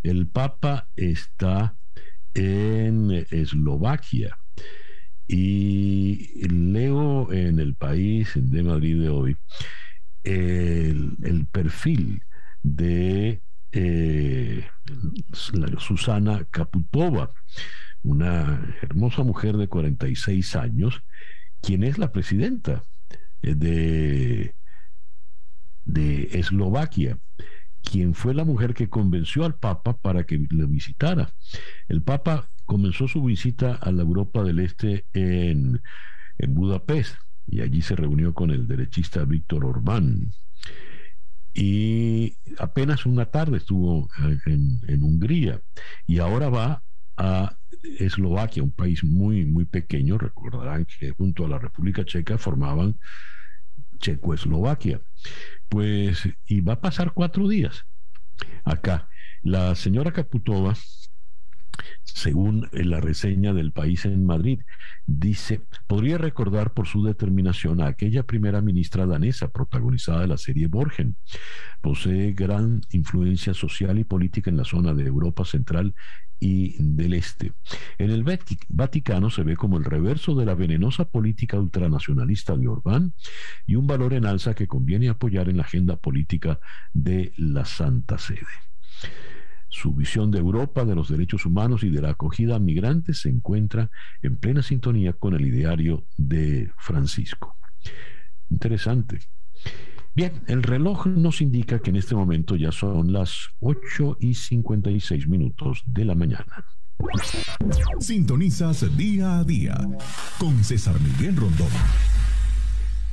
el Papa está en Eslovaquia. Y leo en el país de Madrid de hoy el, perfil de eh, Susana Kaputova, una hermosa mujer de 46 años, quien es la presidenta eh, de, de Eslovaquia, quien fue la mujer que convenció al Papa para que le visitara. El Papa comenzó su visita a la Europa del Este en, en Budapest y allí se reunió con el derechista Víctor Orbán. Y apenas una tarde estuvo eh, en, Hungría y ahora va a Eslovaquia, un país muy, muy pequeño. Recordarán que junto a la República Checa formaban Checoslovaquia. Pues, y va a pasar cuatro días acá. La señora Caputova según la reseña del país en Madrid, dice, podría recordar por su determinación a aquella primera ministra danesa protagonizada de la serie Borgen. Posee gran influencia social y política en la zona de Europa Central y del Este. En el Vaticano se ve como el reverso de la venenosa política ultranacionalista de Orbán y un valor en alza que conviene apoyar en la agenda política de la Santa Sede. Su visión de Europa, de los derechos humanos y de la acogida a migrantes se encuentra en plena sintonía con el ideario de Francisco. Interesante. Bien, el reloj nos indica que en este momento ya son las 8 y 56 minutos de la mañana. Sintonizas día a día con César Miguel Rondón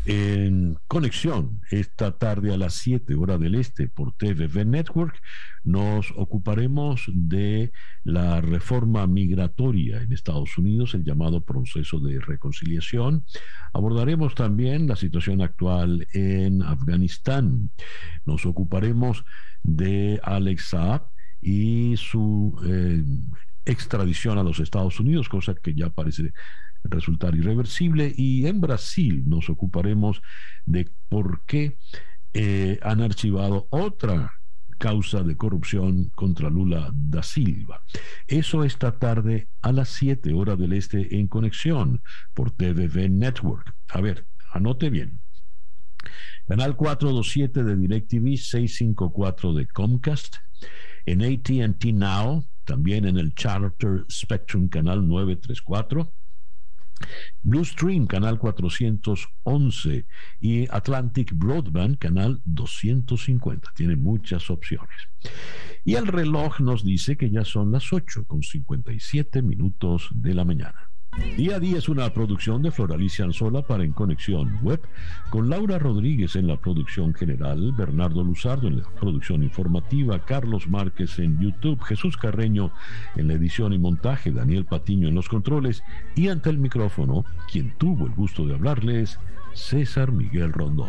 en conexión esta tarde a las 7 horas del este por TVV Network. Nos ocuparemos de la reforma migratoria en Estados Unidos, el llamado proceso de reconciliación. Abordaremos también la situación actual en Afganistán. Nos ocuparemos de Alex Saab y su eh, extradición a los Estados Unidos, cosa que ya parece resultar irreversible. Y en Brasil nos ocuparemos de por qué eh, han archivado otra causa de corrupción contra Lula da Silva. Eso esta tarde a las 7 horas del este en conexión por TVV Network. A ver, anote bien. Canal 427 de DirecTV, 654 de Comcast, en ATT Now, también en el Charter Spectrum Canal 934 Blue Stream, canal 411 y Atlantic Broadband, canal 250. Tiene muchas opciones. Y el reloj nos dice que ya son las 8 con 57 minutos de la mañana. Día a día es una producción de Floralicia Anzola para En Conexión Web, con Laura Rodríguez en la producción general, Bernardo Luzardo en la producción informativa, Carlos Márquez en YouTube, Jesús Carreño en la edición y montaje, Daniel Patiño en los controles y ante el micrófono, quien tuvo el gusto de hablarles, César Miguel Rondón.